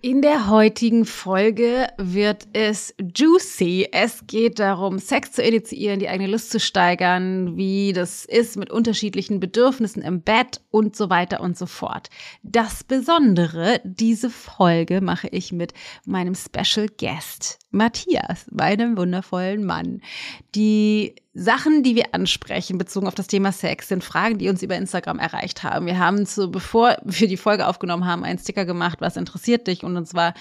In der heutigen Folge wird es juicy. Es geht darum, Sex zu initiieren, die eigene Lust zu steigern, wie das ist mit unterschiedlichen Bedürfnissen im Bett und so weiter und so fort. Das Besondere, diese Folge mache ich mit meinem Special Guest, Matthias, meinem wundervollen Mann. Die Sachen, die wir ansprechen, bezogen auf das Thema Sex, sind Fragen, die uns über Instagram erreicht haben. Wir haben zu, bevor wir die Folge aufgenommen haben, einen Sticker gemacht, was interessiert dich? Und uns war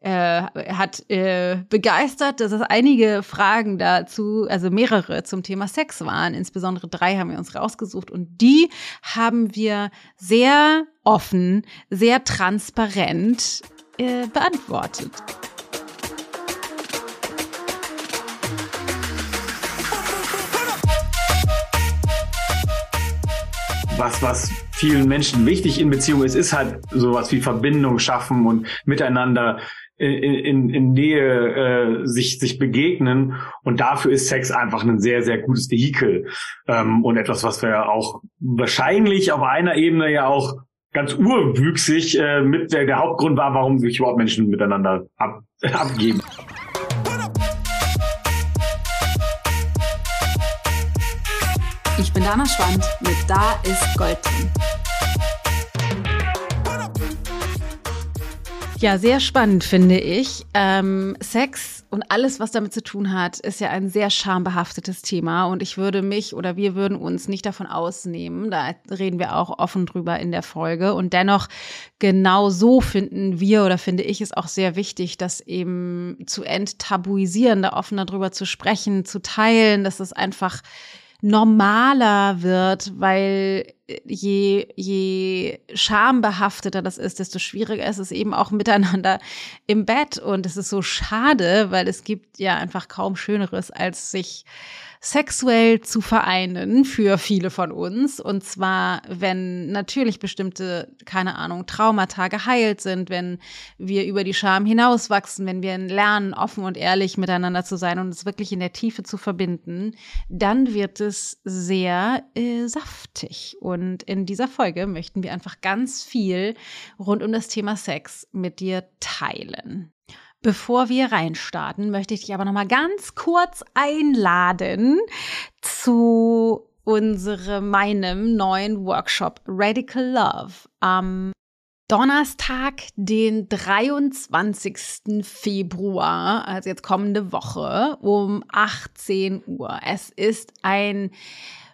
äh, hat äh, begeistert, dass es einige Fragen dazu, also mehrere zum Thema Sex waren. Insbesondere drei haben wir uns rausgesucht und die haben wir sehr offen, sehr transparent äh, beantwortet. Was, was vielen Menschen wichtig in Beziehung ist, ist halt sowas wie Verbindung schaffen und miteinander in, in, in Nähe äh, sich, sich begegnen. Und dafür ist Sex einfach ein sehr, sehr gutes Vehikel. Ähm, und etwas, was wir auch wahrscheinlich auf einer Ebene ja auch ganz urwüchsig äh, mit der, der Hauptgrund war, warum sich überhaupt Menschen miteinander ab, abgeben. Ich bin Dana Schwand mit Da ist Gold drin. Ja, sehr spannend finde ich. Ähm, Sex und alles, was damit zu tun hat, ist ja ein sehr schambehaftetes Thema. Und ich würde mich oder wir würden uns nicht davon ausnehmen. Da reden wir auch offen drüber in der Folge. Und dennoch, genau so finden wir oder finde ich es auch sehr wichtig, das eben zu enttabuisieren, da offen darüber zu sprechen, zu teilen, dass es einfach normaler wird, weil je, je schambehafteter das ist, desto schwieriger ist es eben auch miteinander im Bett. Und es ist so schade, weil es gibt ja einfach kaum Schöneres, als sich sexuell zu vereinen für viele von uns. Und zwar, wenn natürlich bestimmte, keine Ahnung, Traumata geheilt sind, wenn wir über die Scham hinauswachsen, wenn wir lernen, offen und ehrlich miteinander zu sein und es wirklich in der Tiefe zu verbinden, dann wird es sehr äh, saftig. Und in dieser Folge möchten wir einfach ganz viel rund um das Thema Sex mit dir teilen. Bevor wir reinstarten, möchte ich dich aber noch mal ganz kurz einladen zu unserem meinem neuen Workshop Radical Love am Donnerstag, den 23. Februar, also jetzt kommende Woche um 18 Uhr. Es ist ein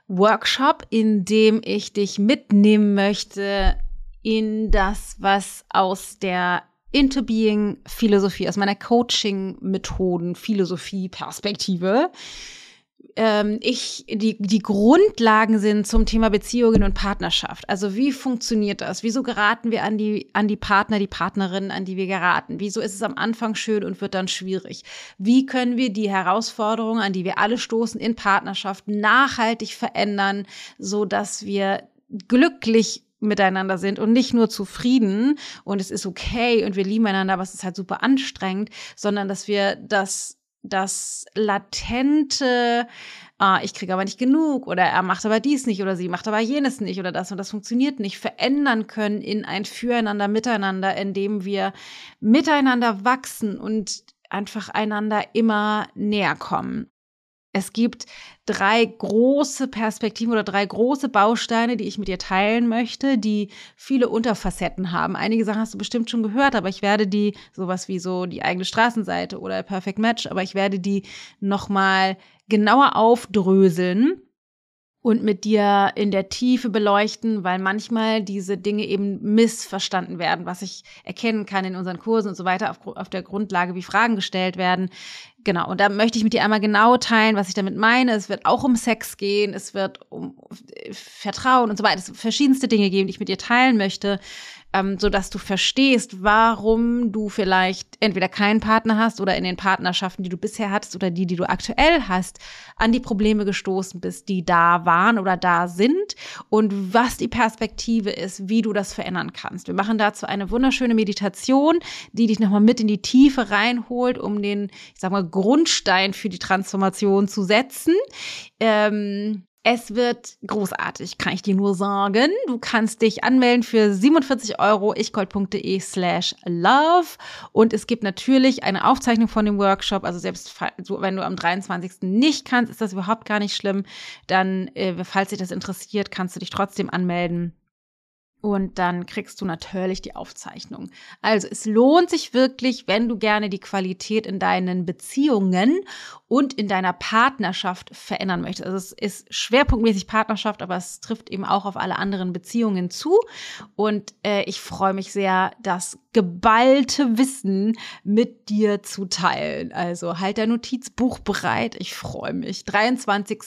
Workshop, in dem ich dich mitnehmen möchte in das, was aus der Into Being Philosophie, aus meiner Coaching-Methoden, Philosophie, Perspektive. Ähm, ich, die, die Grundlagen sind zum Thema Beziehungen und Partnerschaft. Also wie funktioniert das? Wieso geraten wir an die, an die Partner, die Partnerinnen, an die wir geraten? Wieso ist es am Anfang schön und wird dann schwierig? Wie können wir die Herausforderungen, an die wir alle stoßen in Partnerschaft, nachhaltig verändern, so dass wir glücklich miteinander sind und nicht nur zufrieden und es ist okay und wir lieben einander, aber es ist halt super anstrengend, sondern dass wir das, das latente, ah, ich kriege aber nicht genug oder er macht aber dies nicht oder sie macht aber jenes nicht oder das und das funktioniert nicht, verändern können in ein Füreinander, Miteinander, in dem wir miteinander wachsen und einfach einander immer näher kommen. Es gibt drei große Perspektiven oder drei große Bausteine, die ich mit dir teilen möchte, die viele Unterfacetten haben. Einige Sachen hast du bestimmt schon gehört, aber ich werde die, sowas wie so die eigene Straßenseite oder Perfect Match, aber ich werde die nochmal genauer aufdröseln und mit dir in der Tiefe beleuchten, weil manchmal diese Dinge eben missverstanden werden, was ich erkennen kann in unseren Kursen und so weiter auf, auf der Grundlage, wie Fragen gestellt werden. Genau, und da möchte ich mit dir einmal genau teilen, was ich damit meine. Es wird auch um Sex gehen, es wird um Vertrauen und so weiter. Es wird verschiedenste Dinge geben, die ich mit dir teilen möchte, ähm, so dass du verstehst, warum du vielleicht entweder keinen Partner hast oder in den Partnerschaften, die du bisher hattest oder die, die du aktuell hast, an die Probleme gestoßen bist, die da waren oder da sind und was die Perspektive ist, wie du das verändern kannst. Wir machen dazu eine wunderschöne Meditation, die dich nochmal mit in die Tiefe reinholt, um den, ich sag mal, Grundstein für die Transformation zu setzen. Ähm, Es wird großartig, kann ich dir nur sagen. Du kannst dich anmelden für 47 Euro ichgold.de slash love. Und es gibt natürlich eine Aufzeichnung von dem Workshop. Also selbst wenn du am 23. nicht kannst, ist das überhaupt gar nicht schlimm. Dann, äh, falls dich das interessiert, kannst du dich trotzdem anmelden. Und dann kriegst du natürlich die Aufzeichnung. Also es lohnt sich wirklich, wenn du gerne die Qualität in deinen Beziehungen und in deiner Partnerschaft verändern möchtest. Also es ist schwerpunktmäßig Partnerschaft, aber es trifft eben auch auf alle anderen Beziehungen zu. Und äh, ich freue mich sehr, das geballte Wissen mit dir zu teilen. Also halt dein Notizbuch bereit. Ich freue mich. 23.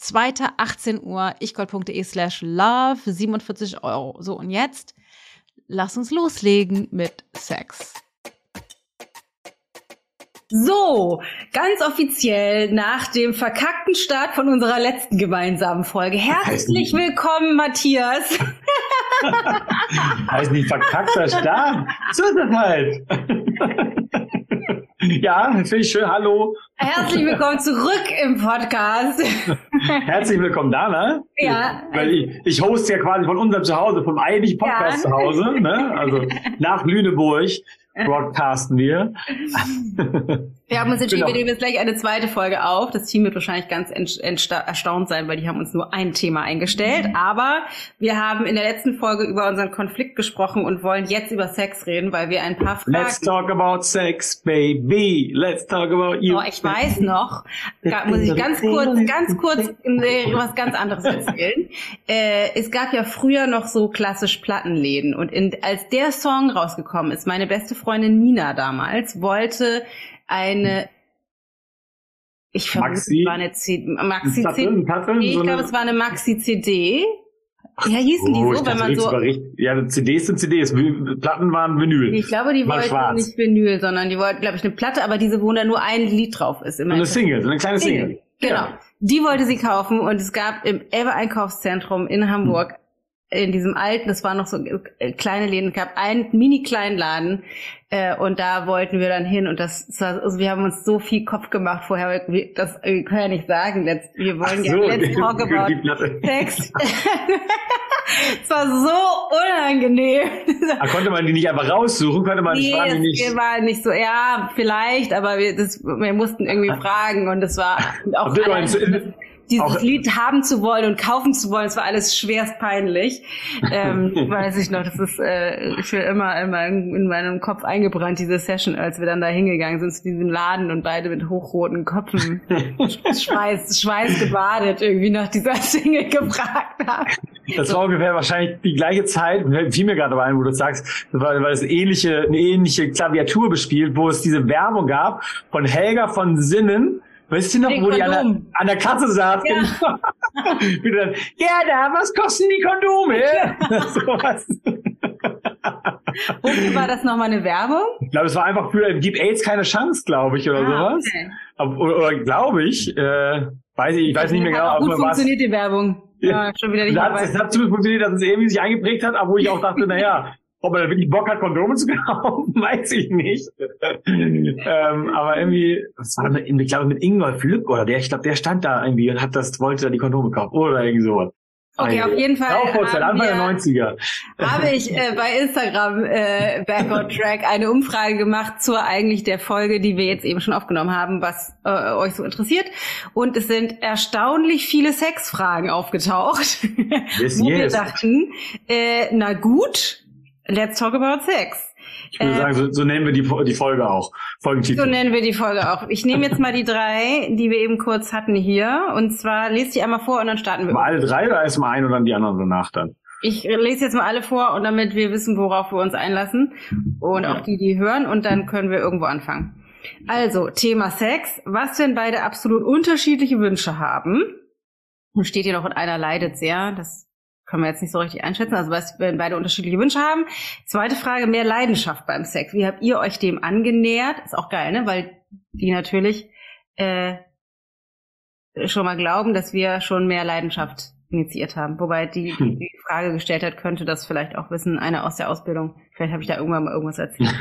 2. 18 Uhr, ichgold.de slash love, 47 Euro. So, und jetzt lass uns loslegen mit Sex. So, ganz offiziell nach dem verkackten Start von unserer letzten gemeinsamen Folge. Herzlich willkommen, Matthias. heißt nicht verkackter Start? So ist das halt. Ja, finde ich schön. Hallo. Herzlich willkommen zurück im Podcast. Herzlich willkommen, Dana. Ja. Weil ich, ich host ja quasi von unserem Zuhause, vom eigentlichen Podcast ja. Zuhause, ne? Also nach Lüneburg broadcasten wir. Wir haben uns entschieden, genau. wir nehmen jetzt gleich eine zweite Folge auf. Das Team wird wahrscheinlich ganz erstaunt sein, weil die haben uns nur ein Thema eingestellt. Mhm. Aber wir haben in der letzten Folge über unseren Konflikt gesprochen und wollen jetzt über Sex reden, weil wir ein paar Fragen... Let's talk about sex, baby. Let's talk about you. Oh, ich weiß noch, da muss ich ganz kurz, ganz kurz was ganz anderes erzählen. Äh, es gab ja früher noch so klassisch Plattenläden und in, als der Song rausgekommen ist, meine beste Freundin Nina damals wollte eine ich vermute, Maxi, war eine Maxi CD. Platte, nee, ich so glaube, es war eine Maxi CD. Ja, hießen die oh, so, wenn man so. Ja, CDs sind CDs, Platten waren Vinyl. Ich glaube, die wollten schwarz. nicht Vinyl, sondern die wollten, glaube ich, eine Platte, aber diese, wo da nur ein Lied drauf ist. Immer eine Single, so eine kleine Single. Single. Genau. Ja. Die wollte sie kaufen und es gab im Elbe Einkaufszentrum in Hamburg in diesem alten, das waren noch so äh, kleine Läden, gab einen mini kleinen Laden äh, und da wollten wir dann hin und das, das war, also wir haben uns so viel Kopf gemacht vorher, wir, das wir können ja nicht sagen, let's, wir wollen so, ja let's talk about Text. es war so unangenehm. Aber konnte man die nicht einfach raussuchen? Konnte man nee, das nicht? war nicht so, ja, vielleicht, aber wir, das, wir mussten irgendwie fragen und es war auch dieses auch, Lied haben zu wollen und kaufen zu wollen, es war alles schwerst peinlich. Ähm, weiß ich noch, das ist äh, für immer, immer in meinem Kopf eingebrannt, diese Session, als wir dann da hingegangen sind zu diesem Laden und beide mit hochroten Köpfen Schweiß, Schweiß gebadet irgendwie nach dieser Single gefragt haben. Das war ungefähr wahrscheinlich die gleiche Zeit, fiel mir gerade ein, wo du sagst, weil, weil es ähnliche, eine ähnliche Klaviatur bespielt, wo es diese Werbung gab von Helga von Sinnen, Weißt du noch, Den wo Kondom. die an der, an der Kasse saß? Ja. Genau. dann, ja, da, was kosten die Kondome? Ja. Sowas. Wofür war das nochmal eine Werbung? Ich glaube, es war einfach für Gib AIDS keine Chance, glaube ich, oder ah, sowas. Okay. Aber, oder, oder glaube ich, äh, weiß ich, ich weiß nicht mehr genau. Gut funktioniert die Werbung. Ja, schon wieder nicht das, hat, es hat zumindest funktioniert, dass es irgendwie sich eingeprägt hat, aber wo ich auch dachte, naja, ob er wirklich Bock hat, Kondome zu kaufen, weiß ich nicht. ähm, aber irgendwie, was war denn, ich glaube mit Ingolf Lück oder der, ich glaube, der stand da irgendwie und hat das, wollte da die Kondome kaufen oder irgendwie sowas. Okay, auf jeden Fall. Anfang der 90er. Habe ich äh, bei Instagram äh, Back on Track eine Umfrage gemacht zur eigentlich der Folge, die wir jetzt eben schon aufgenommen haben, was äh, euch so interessiert. Und es sind erstaunlich viele Sexfragen aufgetaucht, yes, wo yes. wir dachten, äh, na gut, Let's talk about sex. Ich würde äh, sagen, so, so nennen wir die, die Folge auch. Folgentitel. So nennen wir die Folge auch. Ich nehme jetzt mal die drei, die wir eben kurz hatten hier. Und zwar lese die einmal vor und dann starten wir. Mal alle drei oder erst mal ein und dann die anderen danach dann? Ich lese jetzt mal alle vor und damit wir wissen, worauf wir uns einlassen. Und auch die, die hören. Und dann können wir irgendwo anfangen. Also, Thema Sex. Was, wenn beide absolut unterschiedliche Wünsche haben? Und steht hier noch in einer leidet sehr. Das können wir jetzt nicht so richtig einschätzen. Also wenn beide unterschiedliche Wünsche haben. Zweite Frage, mehr Leidenschaft beim Sex. Wie habt ihr euch dem angenähert? Ist auch geil, ne? Weil die natürlich äh, schon mal glauben, dass wir schon mehr Leidenschaft initiiert haben. Wobei die, die die Frage gestellt hat, könnte das vielleicht auch wissen, einer aus der Ausbildung. Vielleicht habe ich da irgendwann mal irgendwas erzählt.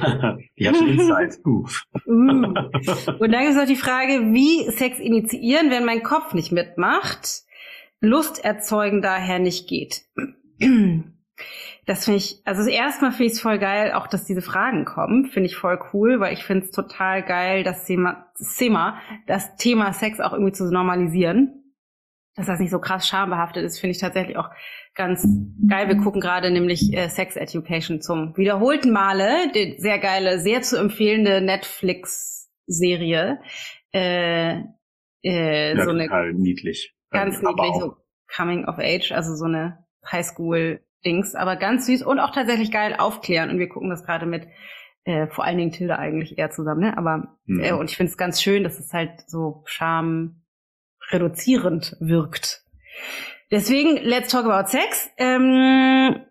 die hat schon Insights. uh. Und dann ist noch die Frage, wie Sex initiieren, wenn mein Kopf nicht mitmacht. Lust erzeugen daher nicht geht. Das finde ich, also erstmal finde ich es voll geil, auch dass diese Fragen kommen, finde ich voll cool, weil ich finde es total geil, das Thema, das Thema, das Thema Sex auch irgendwie zu normalisieren. Dass das nicht so krass schambehaftet ist, finde ich tatsächlich auch ganz geil. Wir gucken gerade nämlich äh, Sex Education zum wiederholten Male, die sehr geile, sehr zu empfehlende Netflix-Serie. Äh, äh, ja, so total niedlich. Ganz niedlich, so Coming of Age, also so eine Highschool Dings, aber ganz süß und auch tatsächlich geil aufklären. Und wir gucken das gerade mit äh, vor allen Dingen Tilda eigentlich eher zusammen, ne? Aber mhm. äh, und ich finde es ganz schön, dass es halt so Scham reduzierend wirkt. Deswegen, let's talk about Sex. Ähm,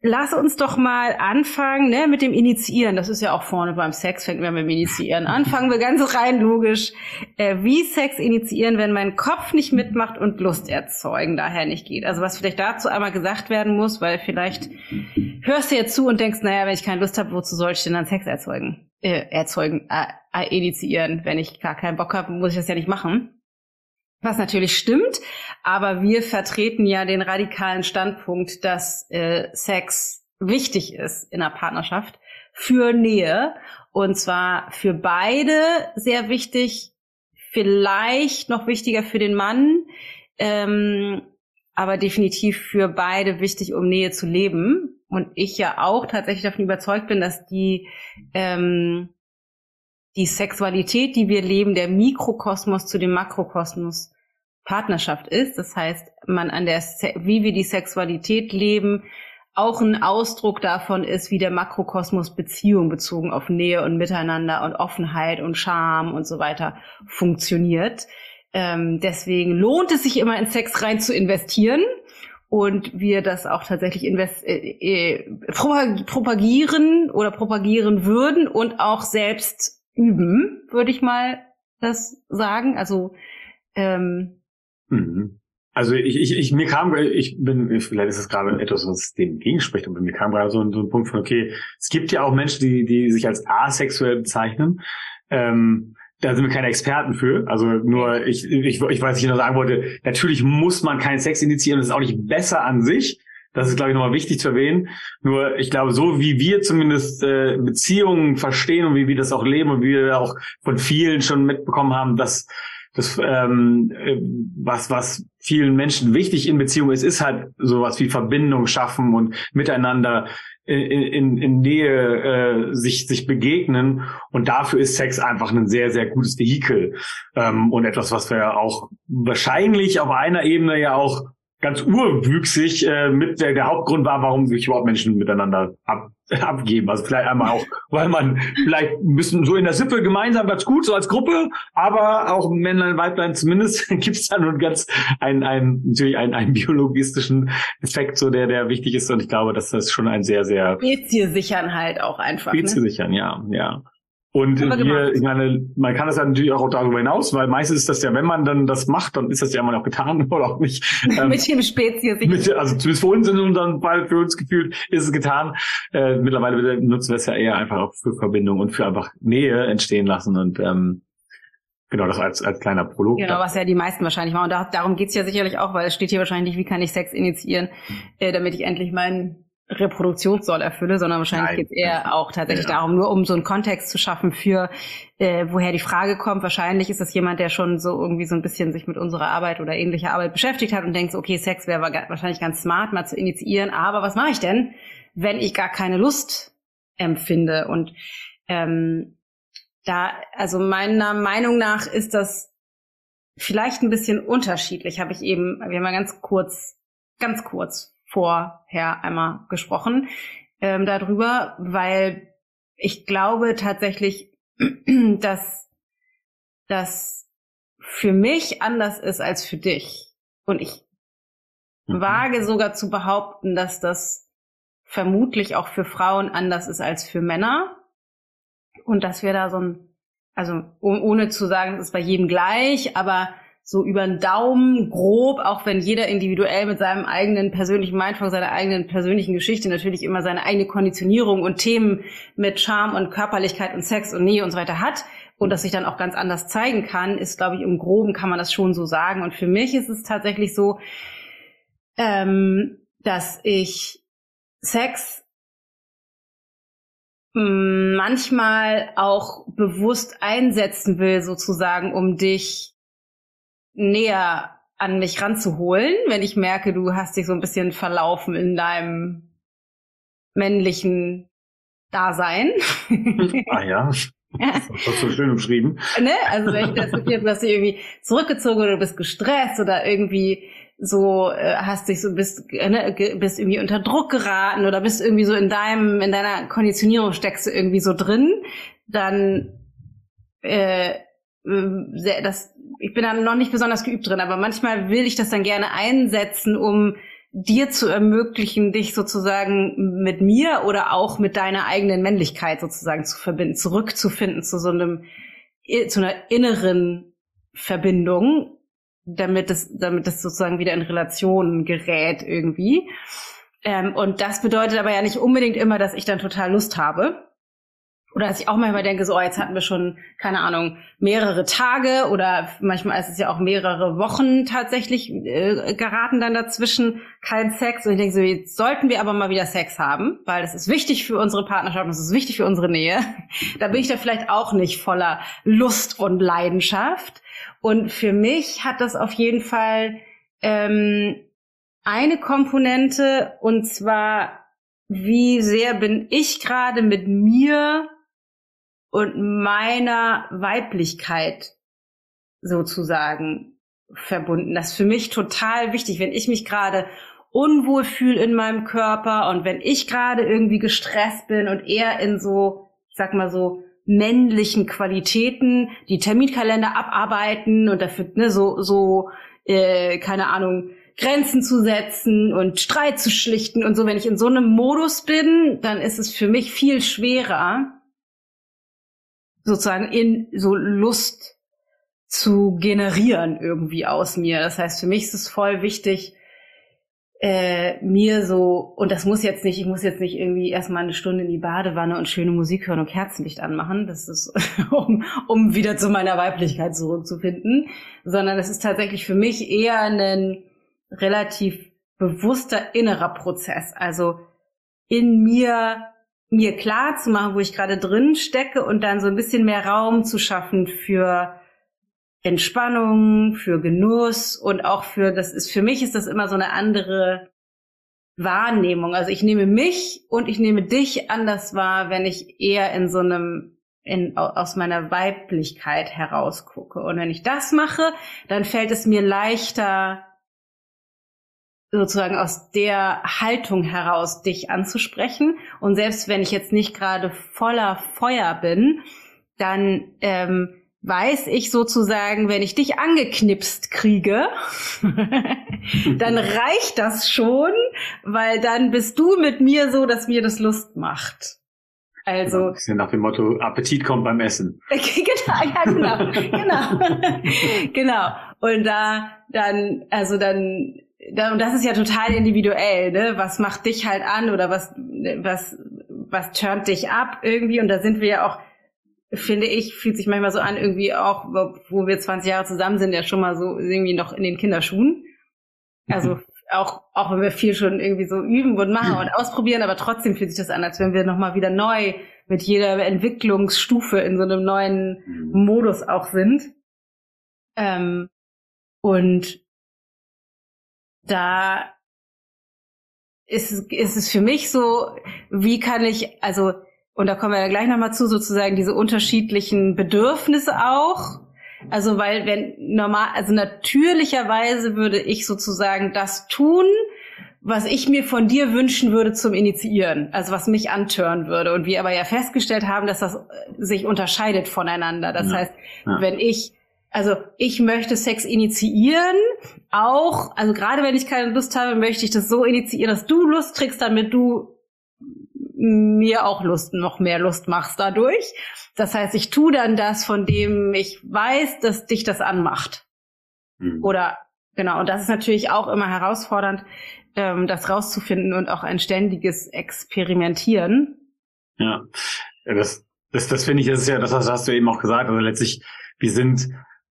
Lass uns doch mal anfangen ne, mit dem Initiieren. Das ist ja auch vorne beim Sex, fängt man mit dem Initiieren an. Fangen wir ganz rein logisch. Äh, wie Sex initiieren, wenn mein Kopf nicht mitmacht und Lust erzeugen daher nicht geht. Also was vielleicht dazu einmal gesagt werden muss, weil vielleicht hörst du jetzt zu und denkst, naja, wenn ich keine Lust habe, wozu soll ich denn dann Sex erzeugen? Äh, erzeugen, äh, äh initiieren. Wenn ich gar keinen Bock habe, muss ich das ja nicht machen. Was natürlich stimmt, aber wir vertreten ja den radikalen Standpunkt, dass äh, Sex wichtig ist in der Partnerschaft für Nähe und zwar für beide sehr wichtig, vielleicht noch wichtiger für den Mann, ähm, aber definitiv für beide wichtig, um Nähe zu leben. Und ich ja auch tatsächlich davon überzeugt bin, dass die ähm, die Sexualität, die wir leben, der Mikrokosmos zu dem Makrokosmos Partnerschaft ist. Das heißt, man an der, wie wir die Sexualität leben, auch ein Ausdruck davon ist, wie der Makrokosmos Beziehung bezogen auf Nähe und Miteinander und Offenheit und Charme und so weiter funktioniert. Ähm, deswegen lohnt es sich immer in Sex rein zu investieren und wir das auch tatsächlich invest äh, äh, propagieren oder propagieren würden und auch selbst üben, würde ich mal das sagen. Also ähm, mhm. Also ich, ich, ich, mir kam, ich bin, vielleicht ist es gerade etwas, was dem gegenspricht, aber mir kam gerade so, ein, so ein Punkt von, okay, es gibt ja auch Menschen, die, die sich als asexuell bezeichnen. Ähm, da sind wir keine Experten für. Also nur, ich, ich, ich weiß, ich noch sagen wollte, natürlich muss man keinen Sex initiieren, das ist auch nicht besser an sich. Das ist, glaube ich, nochmal wichtig zu erwähnen. Nur, ich glaube, so wie wir zumindest äh, Beziehungen verstehen und wie wir das auch leben und wie wir auch von vielen schon mitbekommen haben, dass das, ähm, äh, was, was vielen Menschen wichtig in Beziehungen ist, ist halt sowas wie Verbindung schaffen und miteinander in, in, in Nähe äh, sich, sich begegnen. Und dafür ist Sex einfach ein sehr, sehr gutes Vehikel. Ähm, und etwas, was wir auch wahrscheinlich auf einer Ebene ja auch ganz urwüchsig äh, mit der, der Hauptgrund war, warum sich überhaupt Menschen miteinander ab, abgeben. Also vielleicht einmal auch, weil man vielleicht ein bisschen so in der Sippe gemeinsam ganz gut, so als Gruppe, aber auch Männlein, Weiblein zumindest gibt es da nun ganz einen, einen natürlich einen, einen biologistischen Effekt, so der, der wichtig ist. Und ich glaube, dass das schon ein sehr, sehr Spezies sichern halt auch einfach. Spezies ne? sichern, ja, ja. Und wir, ich meine, man kann das ja natürlich auch darüber hinaus, weil meistens ist das ja, wenn man dann das macht, dann ist das ja immer noch getan oder auch nicht. Ähm, mit dem Spezies. Mit, also zumindest für uns in unserem Fall, für uns gefühlt, ist es getan. Äh, mittlerweile nutzen wir es ja eher einfach auch für Verbindung und für einfach Nähe entstehen lassen und ähm, Genau, das als, als kleiner Prolog. Genau, was ja die meisten wahrscheinlich machen. Und da, darum geht's ja sicherlich auch, weil es steht hier wahrscheinlich, wie kann ich Sex initiieren, äh, damit ich endlich meinen Reproduktionssoll erfülle, sondern wahrscheinlich geht es eher auch tatsächlich ja. darum, nur um so einen Kontext zu schaffen für, äh, woher die Frage kommt. Wahrscheinlich ist das jemand, der schon so irgendwie so ein bisschen sich mit unserer Arbeit oder ähnlicher Arbeit beschäftigt hat und denkt, okay, Sex wäre wahrscheinlich ganz smart, mal zu initiieren, aber was mache ich denn, wenn ich gar keine Lust empfinde? Und ähm, da, also meiner Meinung nach ist das vielleicht ein bisschen unterschiedlich, habe ich eben, wir haben mal ganz kurz, ganz kurz vorher einmal gesprochen ähm, darüber, weil ich glaube tatsächlich, dass das für mich anders ist als für dich. Und ich mhm. wage sogar zu behaupten, dass das vermutlich auch für Frauen anders ist als für Männer. Und dass wir da so ein, also ohne zu sagen, es ist bei jedem gleich, aber so über den Daumen grob, auch wenn jeder individuell mit seinem eigenen persönlichen Mindfuck, seiner eigenen persönlichen Geschichte natürlich immer seine eigene Konditionierung und Themen mit Charme und Körperlichkeit und Sex und Nähe und so weiter hat, und das sich dann auch ganz anders zeigen kann, ist, glaube ich, im Groben kann man das schon so sagen. Und für mich ist es tatsächlich so, ähm, dass ich Sex mm, manchmal auch bewusst einsetzen will, sozusagen, um dich näher an mich ranzuholen, wenn ich merke, du hast dich so ein bisschen verlaufen in deinem männlichen Dasein. Ah ja. Das hast du schön umschrieben. ne? Also wenn ich das Gefühl dass du irgendwie zurückgezogen oder du bist gestresst oder irgendwie so äh, hast dich so bist ne, bist irgendwie unter Druck geraten oder bist irgendwie so in deinem in deiner Konditionierung steckst du irgendwie so drin, dann äh, äh das ich bin da noch nicht besonders geübt drin, aber manchmal will ich das dann gerne einsetzen, um dir zu ermöglichen, dich sozusagen mit mir oder auch mit deiner eigenen Männlichkeit sozusagen zu verbinden, zurückzufinden zu so einem, zu einer inneren Verbindung, damit es, damit es sozusagen wieder in Relationen gerät irgendwie. Ähm, und das bedeutet aber ja nicht unbedingt immer, dass ich dann total Lust habe. Oder dass ich auch manchmal denke, so, oh, jetzt hatten wir schon, keine Ahnung, mehrere Tage oder manchmal ist es ja auch mehrere Wochen tatsächlich äh, geraten dann dazwischen kein Sex. Und ich denke so, jetzt sollten wir aber mal wieder Sex haben, weil das ist wichtig für unsere Partnerschaft, das ist wichtig für unsere Nähe. Da bin ich da vielleicht auch nicht voller Lust und Leidenschaft. Und für mich hat das auf jeden Fall ähm, eine Komponente und zwar wie sehr bin ich gerade mit mir und meiner Weiblichkeit sozusagen verbunden. Das ist für mich total wichtig, wenn ich mich gerade unwohl fühle in meinem Körper und wenn ich gerade irgendwie gestresst bin und eher in so, ich sag mal so, männlichen Qualitäten, die Terminkalender abarbeiten und dafür ne, so, so äh, keine Ahnung, Grenzen zu setzen und Streit zu schlichten und so. Wenn ich in so einem Modus bin, dann ist es für mich viel schwerer, sozusagen in so Lust zu generieren irgendwie aus mir. Das heißt, für mich ist es voll wichtig, äh, mir so, und das muss jetzt nicht, ich muss jetzt nicht irgendwie erstmal eine Stunde in die Badewanne und schöne Musik hören und Kerzenlicht anmachen, das ist, um, um wieder zu meiner Weiblichkeit zurückzufinden, sondern es ist tatsächlich für mich eher ein relativ bewusster innerer Prozess. Also in mir mir klar zu machen, wo ich gerade drin stecke und dann so ein bisschen mehr Raum zu schaffen für Entspannung, für Genuss und auch für, das ist, für mich ist das immer so eine andere Wahrnehmung. Also ich nehme mich und ich nehme dich anders wahr, wenn ich eher in so einem, in, aus meiner Weiblichkeit herausgucke. Und wenn ich das mache, dann fällt es mir leichter, sozusagen aus der Haltung heraus dich anzusprechen. Und selbst wenn ich jetzt nicht gerade voller Feuer bin, dann ähm, weiß ich sozusagen, wenn ich dich angeknipst kriege, dann reicht das schon, weil dann bist du mit mir so, dass mir das Lust macht. Also. Ein bisschen nach dem Motto, Appetit kommt beim Essen. genau, ja, genau, genau, genau. Und da dann, also dann und das ist ja total individuell, ne? Was macht dich halt an oder was, was, was turnt dich ab irgendwie? Und da sind wir ja auch, finde ich, fühlt sich manchmal so an, irgendwie auch, wo wir 20 Jahre zusammen sind, ja schon mal so irgendwie noch in den Kinderschuhen. Also mhm. auch, auch wenn wir viel schon irgendwie so üben und machen und ausprobieren, aber trotzdem fühlt sich das an, als wenn wir nochmal wieder neu mit jeder Entwicklungsstufe in so einem neuen mhm. Modus auch sind. Ähm, und da ist, ist es für mich so, wie kann ich, also, und da kommen wir ja gleich nochmal zu, sozusagen diese unterschiedlichen Bedürfnisse auch. Also, weil wenn normal, also natürlicherweise würde ich sozusagen das tun, was ich mir von dir wünschen würde zum Initiieren, also was mich antören würde. Und wir aber ja festgestellt haben, dass das sich unterscheidet voneinander. Das ja. heißt, ja. wenn ich also ich möchte Sex initiieren, auch, also gerade wenn ich keine Lust habe, möchte ich das so initiieren, dass du Lust kriegst, damit du mir auch Lust, noch mehr Lust machst dadurch. Das heißt, ich tue dann das, von dem ich weiß, dass dich das anmacht. Mhm. Oder genau, und das ist natürlich auch immer herausfordernd, ähm, das rauszufinden und auch ein ständiges Experimentieren. Ja, das das, das finde ich, das ist ja, das hast du eben auch gesagt. Also letztlich, wir sind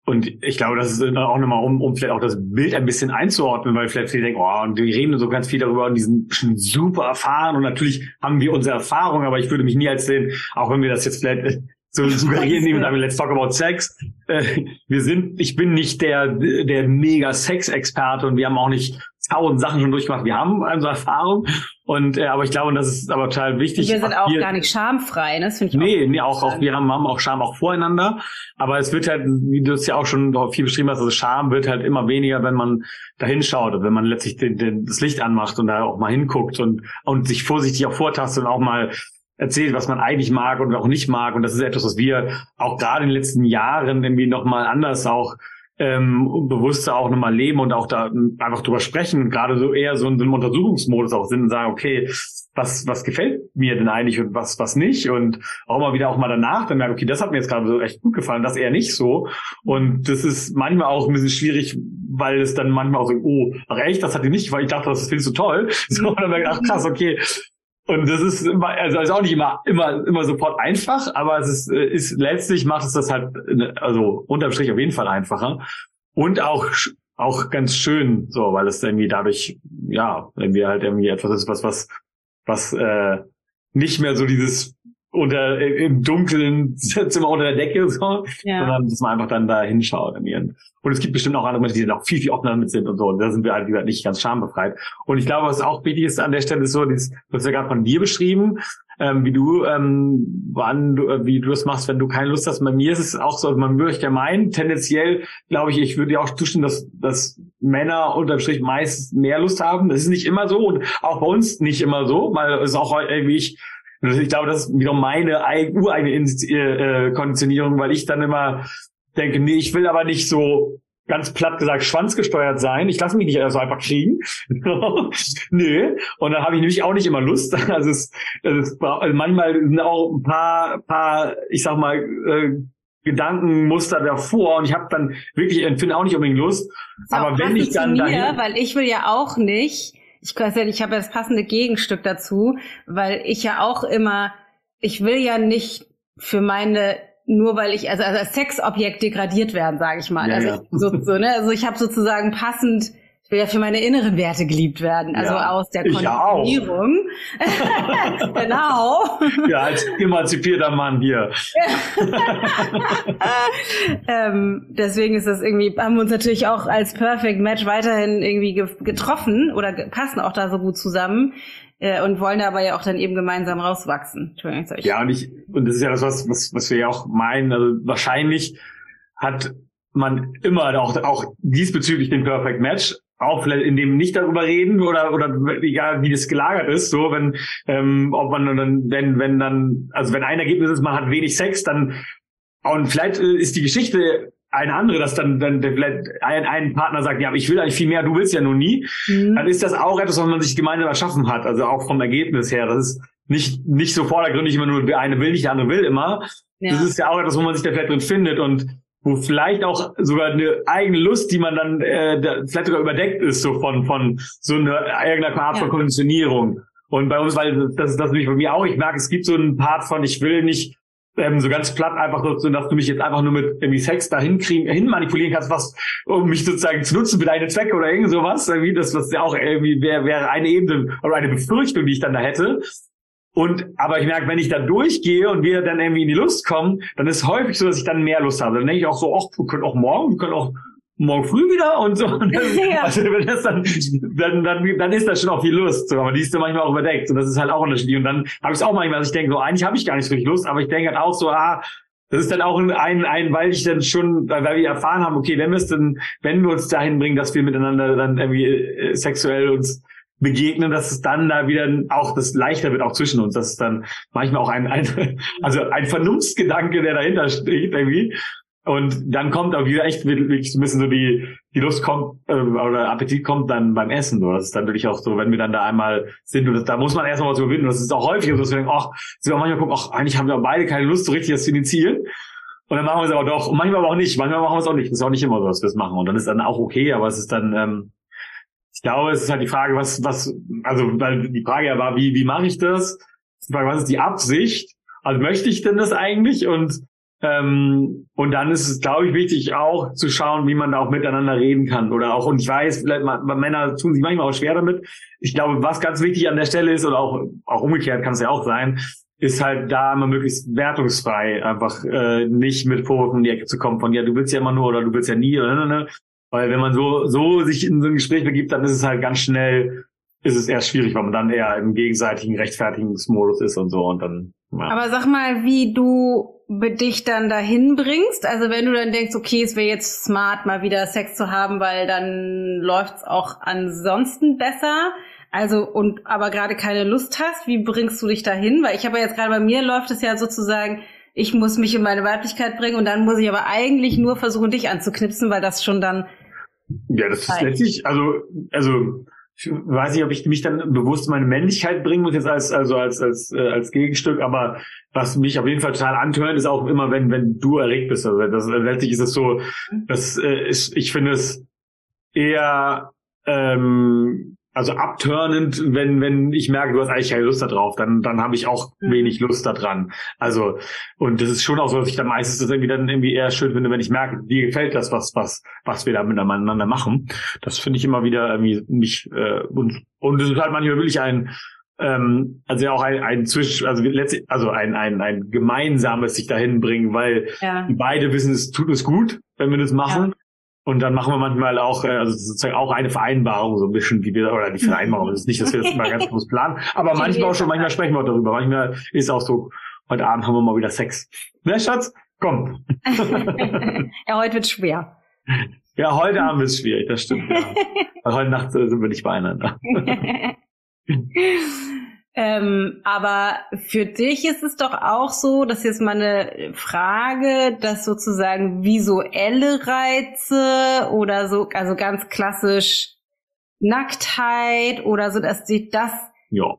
und ich glaube, das ist auch nochmal, um, um vielleicht auch das Bild ein bisschen einzuordnen, weil vielleicht viele denken, oh, und wir reden so ganz viel darüber und die sind schon super erfahren und natürlich haben wir unsere Erfahrung, aber ich würde mich nie als den, auch wenn wir das jetzt vielleicht so suggerieren nehmen und sagen, let's talk about sex. Äh, wir sind, ich bin nicht der, der mega Sex-Experte und wir haben auch nicht tausend Sachen schon durchgemacht. Wir haben also Erfahrung und äh, aber ich glaube, das ist aber total wichtig. Und wir sind auch wir, gar nicht schamfrei, ne? das finde ich nee, auch. Nee, auch, auch wir haben, haben auch Scham auch voreinander, aber es wird halt, wie du es ja auch schon viel beschrieben hast, also Scham wird halt immer weniger, wenn man da hinschaut und wenn man letztlich den, den, das Licht anmacht und da auch mal hinguckt und und sich vorsichtig auch vortastet und auch mal erzählt, was man eigentlich mag und auch nicht mag. Und das ist etwas, was wir auch gerade in den letzten Jahren irgendwie nochmal anders auch ähm, bewusster auch nochmal leben und auch da einfach drüber sprechen, gerade so eher so in so einem Untersuchungsmodus auch sind und sagen, okay, was, was gefällt mir denn eigentlich und was, was nicht? Und auch mal wieder auch mal danach dann merken, okay, das hat mir jetzt gerade so echt gut gefallen, das eher nicht so. Und das ist manchmal auch ein bisschen schwierig, weil es dann manchmal auch so, oh, ach echt, das hat dir nicht, weil ich dachte, das findest du toll, so, und dann merke ich, ach krass, okay, und das ist immer, also ist auch nicht immer, immer, immer sofort einfach, aber es ist, äh, ist letztlich macht es das halt, also unterm Strich auf jeden Fall einfacher. Und auch, auch ganz schön, so, weil es irgendwie dadurch, ja, irgendwie halt irgendwie etwas ist, was, was, was, äh, nicht mehr so dieses unter im dunklen Zimmer unter der Decke, so, ja. sondern dass man einfach dann da hinschaut. Und es gibt bestimmt auch andere Menschen, die auch viel, viel offener damit sind und so. Und da sind wir halt nicht ganz schambefreit. Und ich glaube, was auch wichtig ist an der Stelle, ist so, dieses, du hast ja gerade von dir beschrieben, ähm, wie du, ähm, wann du, äh, wie du das machst, wenn du keine Lust hast. Bei mir ist es auch so, man würde ja meinen, tendenziell glaube ich, ich würde ja auch zustimmen, dass, dass Männer unterm Strich meist mehr Lust haben. Das ist nicht immer so und auch bei uns nicht immer so, weil es auch irgendwie ich ich glaube, das ist wieder meine ureigene äh, Konditionierung, weil ich dann immer denke, nee, ich will aber nicht so ganz platt gesagt schwanzgesteuert sein. Ich lasse mich nicht so einfach kriegen. Nö. Und dann habe ich nämlich auch nicht immer Lust. Also es, es also manchmal sind auch ein paar, paar, ich sag mal, äh, Gedankenmuster davor und ich habe dann wirklich empfinde auch nicht unbedingt Lust. Aber wenn ich dann mir, dahin, weil ich will ja auch nicht ich weiß ja, ich habe ja das passende Gegenstück dazu, weil ich ja auch immer, ich will ja nicht für meine nur weil ich also, also als Sexobjekt degradiert werden, sage ich mal. Ja, also, ja. Ich, so, so, ne? also ich habe sozusagen passend ich will ja für meine inneren Werte geliebt werden, also ja, aus der Konditionierung. genau. Ja, als emanzipierter Mann hier. ähm, deswegen ist das irgendwie, haben wir uns natürlich auch als Perfect Match weiterhin irgendwie getroffen oder passen auch da so gut zusammen äh, und wollen aber ja auch dann eben gemeinsam rauswachsen. Ja, und ich, und das ist ja das, was, was, was wir ja auch meinen, also wahrscheinlich hat man immer auch, auch diesbezüglich den Perfect Match, auch vielleicht in dem nicht darüber reden oder oder egal wie das gelagert ist, so wenn ähm, ob man dann wenn wenn dann also wenn ein Ergebnis ist, man hat wenig Sex, dann und vielleicht ist die Geschichte eine andere, dass dann, dann vielleicht ein, ein Partner sagt, ja, aber ich will eigentlich viel mehr, du willst ja nur nie, mhm. dann ist das auch etwas, was man sich gemeinsam erschaffen hat, also auch vom Ergebnis her. Das ist nicht, nicht so vordergründig immer nur, der eine will nicht, der andere will immer. Ja. Das ist ja auch etwas, wo man sich da vielleicht drin findet und wo vielleicht auch sogar eine eigene Lust, die man dann äh, da, vielleicht sogar überdeckt ist, so von von so einer irgendeiner Art ja. von Konditionierung. Und bei uns, weil das ist das nämlich bei mir auch, ich merke, es gibt so einen Part von, ich will nicht ähm, so ganz platt einfach so, dass du mich jetzt einfach nur mit irgendwie Sex dahin kriegen, hin manipulieren kannst, was, um mich sozusagen zu nutzen für deine Zwecke oder irgend sowas, irgendwie, das, was ja auch irgendwie wäre, wäre eine Ebene oder eine Befürchtung, die ich dann da hätte. Und, aber ich merke, wenn ich da durchgehe und wir dann irgendwie in die Lust kommen, dann ist es häufig so, dass ich dann mehr Lust habe. Dann denke ich auch so, ach, wir können auch morgen, wir können auch morgen früh wieder und so. Und das, ja. Also wenn das dann, dann, dann, dann ist das schon auch viel Lust. So, aber die ist dann manchmal auch überdeckt. Und das ist halt auch unterschiedlich. Und dann habe ich es auch manchmal, dass ich denke, so eigentlich habe ich gar nicht so richtig Lust, aber ich denke halt auch so, ah, das ist dann auch ein, ein, ein, weil ich dann schon, weil wir erfahren haben, okay, wenn wir es dann, wenn wir uns dahin bringen, dass wir miteinander dann irgendwie äh, sexuell uns begegnen, dass es dann da wieder auch das leichter wird, auch zwischen uns. Das ist dann manchmal auch ein, ein also ein Vernunftsgedanke, der dahinter steht irgendwie. Und dann kommt auch wieder echt wirklich so ein bisschen so die, die Lust kommt, äh, oder Appetit kommt dann beim Essen. So. Das ist dann wirklich auch so, wenn wir dann da einmal sind und das, da muss man erstmal was überwinden. Das ist auch häufig so, dass wir denken, ach, sind wir manchmal gucken, ach, eigentlich haben wir beide keine Lust, so richtig das zu initiieren. Und dann machen wir es aber doch. Und manchmal aber auch nicht. Manchmal machen wir es auch nicht. Das ist auch nicht immer so, dass wir es machen. Und dann ist dann auch okay, aber es ist dann, ähm, glaube, es ist halt die Frage, was, was, also, weil die Frage ja war, wie, wie mache ich das? Was ist die Absicht? also möchte ich denn das eigentlich? Und ähm, und dann ist es, glaube ich, wichtig auch zu schauen, wie man da auch miteinander reden kann. Oder auch, und ich weiß, vielleicht Männer tun sich manchmal auch schwer damit. Ich glaube, was ganz wichtig an der Stelle ist, oder auch, auch umgekehrt kann es ja auch sein, ist halt da immer möglichst wertungsfrei, einfach äh, nicht mit Vorwürfen in die Ecke zu kommen von, ja, du willst ja immer nur oder du willst ja nie, oder ne, ne, ne. Weil wenn man so, so sich in so ein Gespräch begibt, dann ist es halt ganz schnell, ist es erst schwierig, weil man dann eher im gegenseitigen Rechtfertigungsmodus ist und so und dann. Ja. Aber sag mal, wie du dich dann dahin bringst. Also wenn du dann denkst, okay, es wäre jetzt smart, mal wieder Sex zu haben, weil dann läuft's auch ansonsten besser. Also und aber gerade keine Lust hast, wie bringst du dich dahin? Weil ich habe ja jetzt gerade bei mir läuft es ja sozusagen, ich muss mich in meine Weiblichkeit bringen und dann muss ich aber eigentlich nur versuchen, dich anzuknipsen, weil das schon dann. Ja, das ist letztlich, also also ich weiß nicht, ob ich mich dann bewusst meine Männlichkeit bringen muss jetzt als also als als äh, als Gegenstück, aber was mich auf jeden Fall total antört, ist auch immer, wenn wenn du erregt bist. Also das, letztlich ist es so, dass äh, ich, ich finde es eher ähm, also abturnend, wenn, wenn ich merke, du hast eigentlich keine Lust darauf, dann, dann habe ich auch mhm. wenig Lust daran. Also, und das ist schon auch so, dass ich dann meistens das irgendwie dann irgendwie eher schön finde, wenn ich merke, dir gefällt das, was, was, was wir da miteinander machen. Das finde ich immer wieder irgendwie nicht, äh, und, und es ist halt manchmal wirklich ein, ähm, also ja auch ein, ein Zwisch, also letztlich, also ein, ein, ein gemeinsames sich dahin bringen, weil ja. beide wissen, es tut uns gut, wenn wir das machen. Ja. Und dann machen wir manchmal auch, äh, also sozusagen auch eine Vereinbarung, so ein bisschen, wie wir, oder die Vereinbarung, ist nicht, dass wir das immer ganz groß planen, aber manchmal auch schon, manchmal sprechen wir auch darüber. Manchmal ist auch so, heute Abend haben wir mal wieder Sex. Ne, Schatz? Komm. ja, heute wird schwer. Ja, heute Abend ist schwierig, das stimmt. Ja. Weil heute Nacht äh, sind wir nicht beieinander. Ähm, aber für dich ist es doch auch so, das ist jetzt mal eine Frage, dass sozusagen visuelle Reize oder so, also ganz klassisch Nacktheit oder so, dass sich das ja.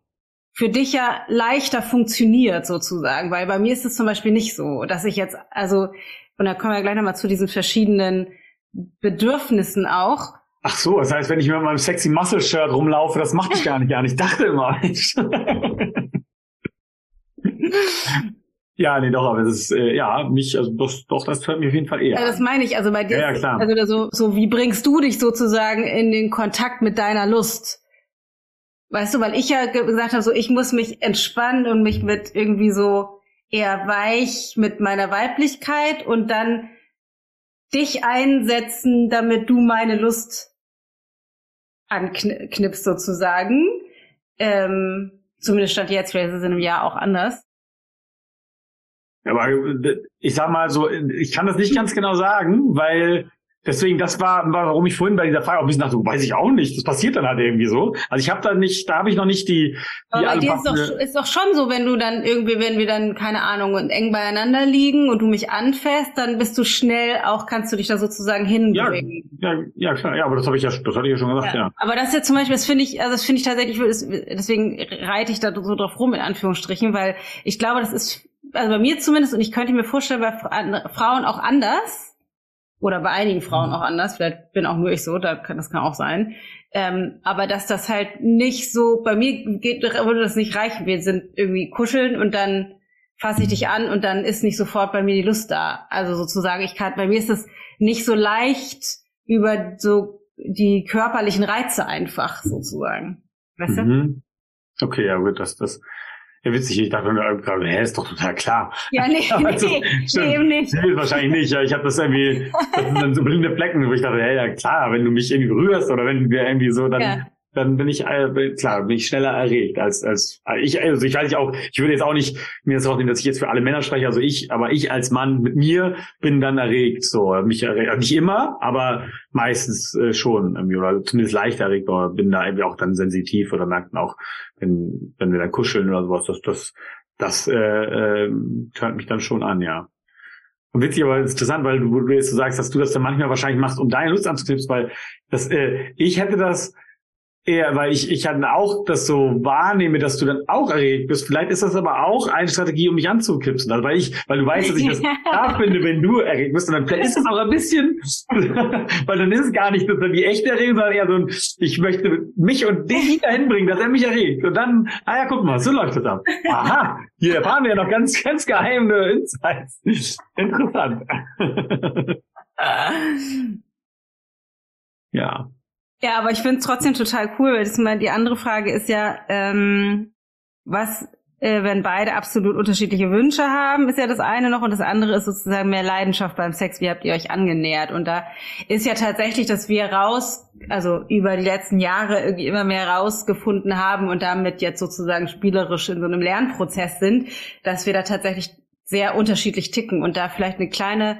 für dich ja leichter funktioniert sozusagen, weil bei mir ist es zum Beispiel nicht so, dass ich jetzt, also, und da kommen wir gleich nochmal zu diesen verschiedenen Bedürfnissen auch, Ach so, das heißt, wenn ich mit meinem sexy Muscle Shirt rumlaufe, das mache ich gar nicht, gar nicht. Ich dachte immer. ja, nee, doch, aber das ist, äh, ja, mich, also das, doch, das hört mich auf jeden Fall eher. Ja, das meine ich, also bei dir, ja, ja, klar. also so, so, wie bringst du dich sozusagen in den Kontakt mit deiner Lust? Weißt du, weil ich ja gesagt habe, so, ich muss mich entspannen und mich mit irgendwie so eher weich mit meiner Weiblichkeit und dann dich einsetzen, damit du meine Lust anknipst sozusagen. Ähm, zumindest stand jetzt, vielleicht ist es in einem Jahr auch anders. Aber äh, ich sag mal so, ich kann das nicht ganz genau sagen, weil Deswegen, das war, warum ich vorhin bei dieser Frage auch ein bisschen dachte, weiß ich auch nicht. Das passiert dann halt irgendwie so. Also ich habe da nicht, da habe ich noch nicht die. die Aber bei dir ist doch, ist doch schon so, wenn du dann irgendwie, wenn wir dann keine Ahnung und eng beieinander liegen und du mich anfährst, dann bist du schnell auch, kannst du dich da sozusagen hinbringen. Ja, ja, ja klar, ja, aber das habe ich ja, das hatte ich ja schon gesagt, ja. ja. Aber das jetzt zum Beispiel, das finde ich, also das finde ich tatsächlich, deswegen reite ich da so drauf rum in Anführungsstrichen, weil ich glaube, das ist also bei mir zumindest und ich könnte mir vorstellen, bei Frauen auch anders oder bei einigen Frauen auch anders, vielleicht bin auch nur ich so, da kann, das kann auch sein. Ähm, aber dass das halt nicht so, bei mir geht, würde das nicht reichen. Wir sind irgendwie kuscheln und dann fasse ich dich an und dann ist nicht sofort bei mir die Lust da. Also sozusagen, ich kann, bei mir ist es nicht so leicht über so die körperlichen Reize einfach sozusagen. Weißt mhm. du? Okay, ja gut, das, das, ja, witzig, ich dachte mir gerade, hä, ist doch total klar. Ja, nee, also, nee, nee, eben nicht. Nee, wahrscheinlich nicht. Ja, ich habe das irgendwie, das sind dann so blinde Flecken, wo ich dachte, hä, ja klar, wenn du mich irgendwie berührst oder wenn wir irgendwie so, dann, ja dann bin ich äh, klar, bin ich schneller erregt als als ich also ich weiß nicht auch, ich würde jetzt auch nicht mir das rausnehmen, dass ich jetzt für alle Männer spreche, also ich, aber ich als Mann mit mir bin dann erregt, so mich erregt, also nicht immer, aber meistens äh, schon irgendwie oder zumindest leicht erregt oder bin da irgendwie auch dann sensitiv oder merkt man auch, wenn wenn wir dann kuscheln oder sowas, das das das äh, äh, hört mich dann schon an, ja. Und witzig, aber interessant, weil du, du jetzt so sagst, dass du das dann manchmal wahrscheinlich machst, um deine Lust anzuknipsen, weil das, äh, ich hätte das, eher, weil ich, ich dann auch das so wahrnehme, dass du dann auch erregt bist. Vielleicht ist das aber auch eine Strategie, um mich anzukipsen. Also weil ich, weil du weißt, dass ich das da finde, wenn du erregt bist. Und dann vielleicht ist es auch ein bisschen, weil dann ist es gar nicht die echte Erregung, sondern eher so ein, ich möchte mich und den dahin bringen, dass er mich erregt. Und dann, ah ja, guck mal, so läuft das ab. Aha, hier erfahren wir ja noch ganz, ganz geheime Insights. Interessant. ja. Ja, aber ich finde es trotzdem total cool, weil das mal die andere Frage ist ja, ähm, was, äh, wenn beide absolut unterschiedliche Wünsche haben, ist ja das eine noch und das andere ist sozusagen mehr Leidenschaft beim Sex. Wie habt ihr euch angenähert? Und da ist ja tatsächlich, dass wir raus, also über die letzten Jahre irgendwie immer mehr rausgefunden haben und damit jetzt sozusagen spielerisch in so einem Lernprozess sind, dass wir da tatsächlich sehr unterschiedlich ticken und da vielleicht eine kleine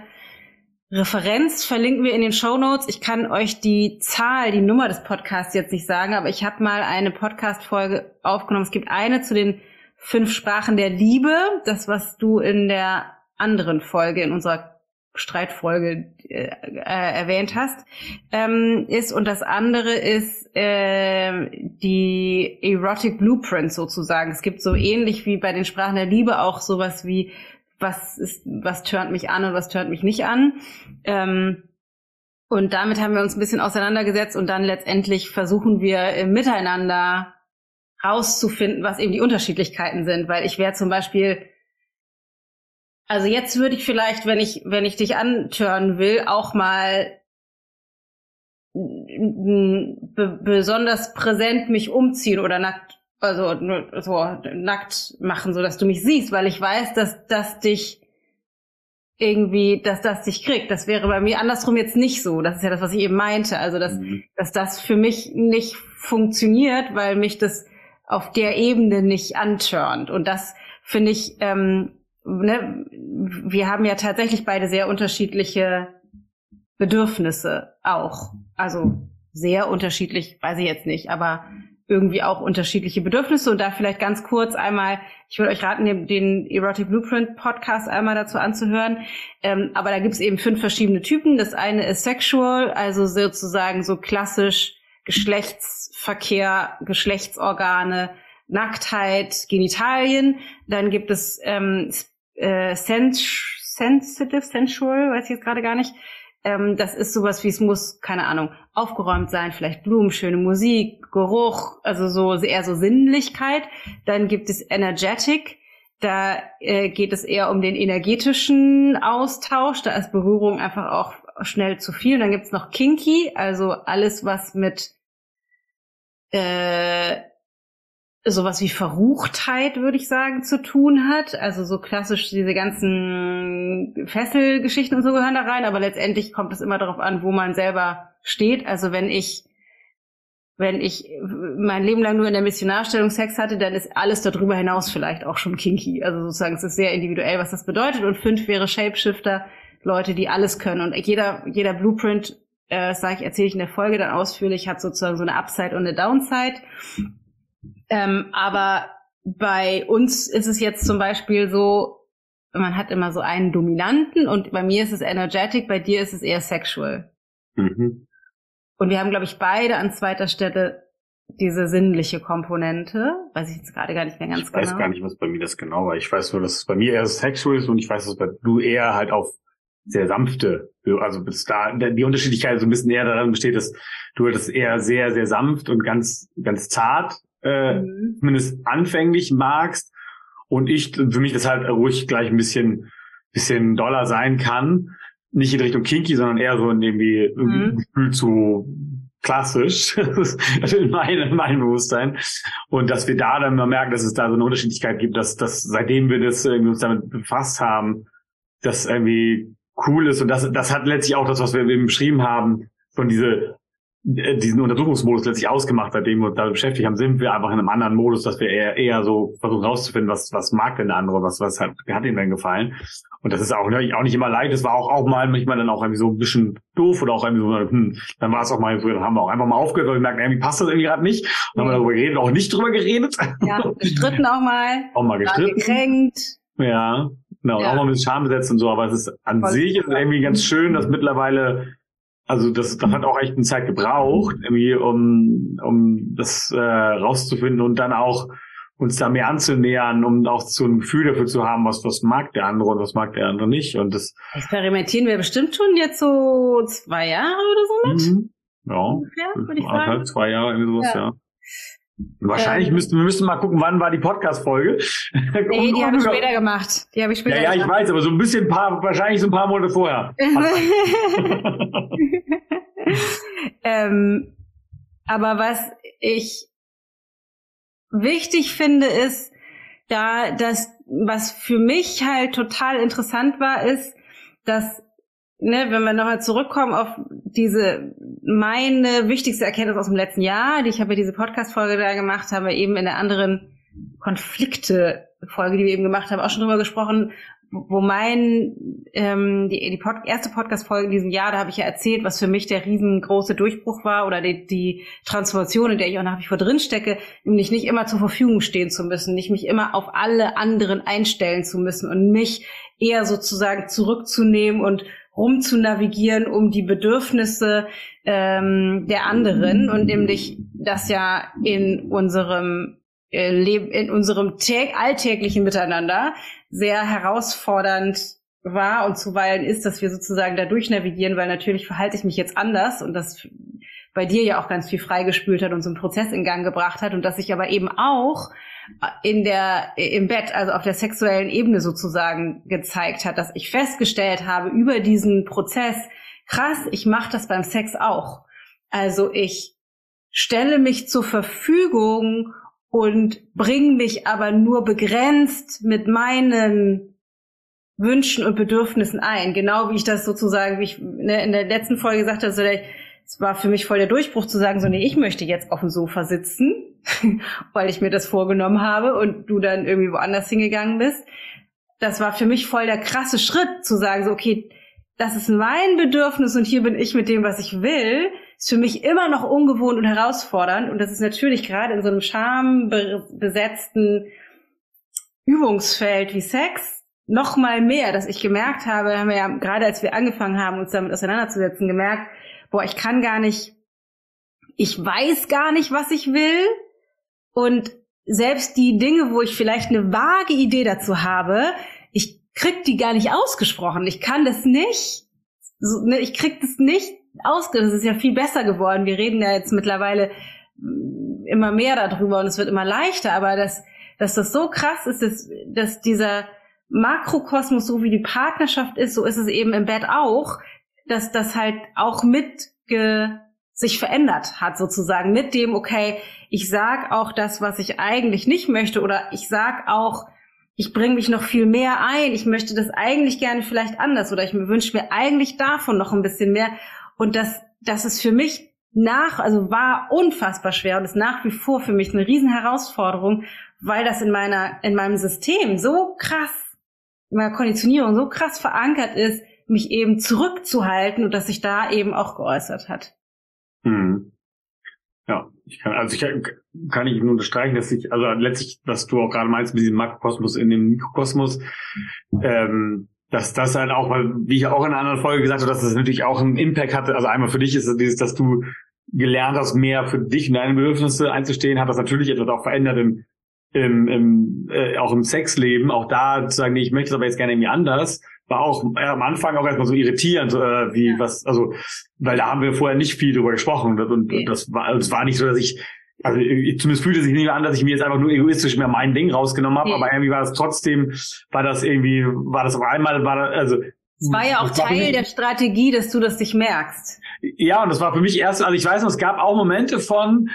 Referenz verlinken wir in den Show Notes. Ich kann euch die Zahl, die Nummer des Podcasts jetzt nicht sagen, aber ich habe mal eine Podcast-Folge aufgenommen. Es gibt eine zu den fünf Sprachen der Liebe, das, was du in der anderen Folge, in unserer Streitfolge äh, äh, erwähnt hast, ähm, ist und das andere ist äh, die Erotic Blueprint sozusagen. Es gibt so ähnlich wie bei den Sprachen der Liebe auch sowas wie was ist, was turnt mich an und was turnt mich nicht an. Ähm, und damit haben wir uns ein bisschen auseinandergesetzt und dann letztendlich versuchen wir äh, miteinander rauszufinden, was eben die Unterschiedlichkeiten sind. Weil ich wäre zum Beispiel, also jetzt würde ich vielleicht, wenn ich, wenn ich dich antören will, auch mal besonders präsent mich umziehen oder nackt also so nackt machen, so dass du mich siehst, weil ich weiß, dass das dich irgendwie, dass das dich kriegt. Das wäre bei mir andersrum jetzt nicht so. Das ist ja das, was ich eben meinte. Also, dass, mhm. dass das für mich nicht funktioniert, weil mich das auf der Ebene nicht antörnt. Und das finde ich, ähm, ne, wir haben ja tatsächlich beide sehr unterschiedliche Bedürfnisse auch. Also sehr unterschiedlich, weiß ich jetzt nicht, aber irgendwie auch unterschiedliche Bedürfnisse und da vielleicht ganz kurz einmal, ich würde euch raten, den, Erotic Blueprint Podcast einmal dazu anzuhören. Ähm, aber da gibt es eben fünf verschiedene Typen. Das eine ist sexual, also sozusagen so klassisch Geschlechtsverkehr, Geschlechtsorgane, Nacktheit, Genitalien. Dann gibt es ähm, äh, sens sensitive, sensual, weiß ich jetzt gerade gar nicht. Ähm, das ist sowas wie es muss, keine Ahnung, aufgeräumt sein, vielleicht Blumen, schöne Musik, Geruch, also so eher so Sinnlichkeit. Dann gibt es Energetic. Da äh, geht es eher um den energetischen Austausch. Da ist Berührung einfach auch schnell zu viel. Und dann gibt's noch Kinky, also alles, was mit äh, sowas wie Verruchtheit, würde ich sagen, zu tun hat. Also so klassisch diese ganzen Fesselgeschichten und so gehören da rein, aber letztendlich kommt es immer darauf an, wo man selber steht. Also wenn ich wenn ich mein Leben lang nur in der Missionarstellung Sex hatte, dann ist alles darüber hinaus vielleicht auch schon kinky. Also sozusagen, es ist sehr individuell, was das bedeutet. Und fünf wäre Shapeshifter, Leute, die alles können. Und jeder, jeder Blueprint, äh, sage ich, erzähle ich in der Folge dann ausführlich, hat sozusagen so eine Upside und eine Downside. Ähm, aber bei uns ist es jetzt zum Beispiel so, man hat immer so einen Dominanten und bei mir ist es energetic, bei dir ist es eher sexual. Mhm. Und wir haben, glaube ich, beide an zweiter Stelle diese sinnliche Komponente. Weiß ich jetzt gerade gar nicht mehr ganz genau. Ich weiß gar nicht, was bei mir das genau war. Ich weiß nur, dass es bei mir eher sexual ist und ich weiß, dass bei du eher halt auf sehr sanfte, also bis da die Unterschiedlichkeit so ein bisschen eher daran besteht, dass du das eher sehr, sehr sanft und ganz, ganz zart äh, mhm. zumindest anfänglich magst und ich für mich das halt ruhig gleich ein bisschen bisschen doller sein kann. Nicht in Richtung kinky, sondern eher so in irgendwie mhm. Gefühl zu klassisch in meinem, in meinem Bewusstsein. Und dass wir da dann mal merken, dass es da so eine Unterschiedlichkeit gibt, dass, dass seitdem wir das irgendwie uns damit befasst haben, das irgendwie cool ist. Und das, das hat letztlich auch das, was wir eben beschrieben haben, von diese diesen Untersuchungsmodus letztlich ausgemacht, seitdem wir uns damit beschäftigt haben, sind wir einfach in einem anderen Modus, dass wir eher, eher so versuchen rauszufinden, was, was mag denn der andere, was, was hat, hat ihm denn gefallen. Und das ist auch, ne, auch nicht immer leicht. Es war auch, auch mal manchmal dann auch irgendwie so ein bisschen doof oder auch irgendwie so, hm, dann war es auch mal so, dann haben wir auch einfach mal aufgehört, weil wir merken, irgendwie passt das irgendwie gerade nicht. Und haben wir darüber geredet, auch nicht drüber geredet. Ja, gestritten auch mal. Auch mal gestritten. Gekränkt. Ja, genau, ja. auch mal ein bisschen Scham besetzt und so, aber es ist an Voll sich ist irgendwie ganz schön, dass mittlerweile also das, das hat auch echt eine Zeit gebraucht, irgendwie, um, um das äh, rauszufinden und dann auch uns da mehr anzunähern, um auch so ein Gefühl dafür zu haben, was, was mag der andere und was mag der andere nicht. Und das experimentieren wir bestimmt schon jetzt so zwei Jahre oder so mit. Mhm. Ja, ja würde ich sagen. zwei Jahre irgendwie sowas, ja. ja. Wahrscheinlich ähm, müssten wir müssen mal gucken, wann war die Podcast-Folge. Nee, die habe ich später gemacht. Die habe ich später. Ja, ja, ich weiß, aber so ein bisschen paar, wahrscheinlich so ein paar Monate vorher. ähm, aber was ich wichtig finde, ist, da das, was für mich halt total interessant war, ist, dass ne, wenn wir nochmal zurückkommen auf diese meine wichtigste Erkenntnis aus dem letzten Jahr, die ich habe ja diese Podcast-Folge da gemacht, haben wir eben in der anderen Konflikte-Folge, die wir eben gemacht haben, auch schon drüber gesprochen, wo mein ähm, die, die Pod erste Podcast-Folge in diesem Jahr, da habe ich ja erzählt, was für mich der riesengroße Durchbruch war oder die, die Transformation, in der ich auch nach wie vor drin stecke, nämlich nicht immer zur Verfügung stehen zu müssen, nicht mich immer auf alle anderen einstellen zu müssen und mich eher sozusagen zurückzunehmen und rumzunavigieren um die Bedürfnisse ähm, der anderen und nämlich das ja in unserem äh, Leben, in unserem alltäglichen Miteinander sehr herausfordernd war. Und zuweilen ist, dass wir sozusagen da durchnavigieren, weil natürlich verhalte ich mich jetzt anders und das bei dir ja auch ganz viel freigespült hat und so einen Prozess in Gang gebracht hat und dass ich aber eben auch in der, im Bett, also auf der sexuellen Ebene sozusagen gezeigt hat, dass ich festgestellt habe über diesen Prozess, krass, ich mache das beim Sex auch. Also ich stelle mich zur Verfügung und bringe mich aber nur begrenzt mit meinen Wünschen und Bedürfnissen ein. Genau wie ich das sozusagen, wie ich ne, in der letzten Folge gesagt habe, es war für mich voll der Durchbruch zu sagen, so nee, ich möchte jetzt auf dem Sofa sitzen weil ich mir das vorgenommen habe und du dann irgendwie woanders hingegangen bist. Das war für mich voll der krasse Schritt zu sagen, so, okay, das ist mein Bedürfnis und hier bin ich mit dem, was ich will, ist für mich immer noch ungewohnt und herausfordernd. Und das ist natürlich gerade in so einem schambesetzten Übungsfeld wie Sex noch mal mehr, dass ich gemerkt habe, haben wir ja gerade als wir angefangen haben, uns damit auseinanderzusetzen, gemerkt, boah, ich kann gar nicht, ich weiß gar nicht, was ich will und selbst die Dinge, wo ich vielleicht eine vage Idee dazu habe, ich krieg die gar nicht ausgesprochen. Ich kann das nicht. So, ne, ich krieg das nicht ausgesprochen. Das ist ja viel besser geworden. Wir reden ja jetzt mittlerweile mm, immer mehr darüber und es wird immer leichter. Aber dass, dass das so krass ist, dass, dass dieser Makrokosmos, so wie die Partnerschaft ist, so ist es eben im Bett auch, dass das halt auch mitge sich verändert hat sozusagen mit dem, okay, ich sag auch das, was ich eigentlich nicht möchte oder ich sag auch, ich bringe mich noch viel mehr ein, ich möchte das eigentlich gerne vielleicht anders oder ich wünsche mir eigentlich davon noch ein bisschen mehr und das, das ist für mich nach, also war unfassbar schwer und ist nach wie vor für mich eine riesen Herausforderung, weil das in meiner, in meinem System so krass, in meiner Konditionierung so krass verankert ist, mich eben zurückzuhalten und dass sich da eben auch geäußert hat. Hm. Ja, ich kann, also ich kann, kann ich nur unterstreichen, dass ich, also letztlich, was du auch gerade meinst mit diesem Makrokosmos in dem Mikrokosmos, ähm, dass das halt auch, weil, wie ich auch in einer anderen Folge gesagt habe, dass das natürlich auch einen Impact hatte. Also einmal für dich ist es dieses, dass du gelernt hast, mehr für dich und deine Bedürfnisse einzustehen, hat das natürlich etwas auch verändert im, im, im äh, auch im Sexleben. Auch da zu sagen, nee, ich möchte es aber jetzt gerne irgendwie anders war auch äh, am Anfang auch erstmal so irritierend, äh, wie ja. was, also, weil da haben wir vorher nicht viel drüber gesprochen und, okay. das war, es war nicht so, dass ich, also ich, zumindest fühlte sich nicht an, dass ich mir jetzt einfach nur egoistisch mehr mein Ding rausgenommen habe, aber irgendwie war das trotzdem, war das irgendwie, war das auf einmal, war das, also es war ja auch Teil mich, der Strategie, dass du das dich merkst. Ja, und das war für mich erst, also ich weiß noch, es gab auch Momente von,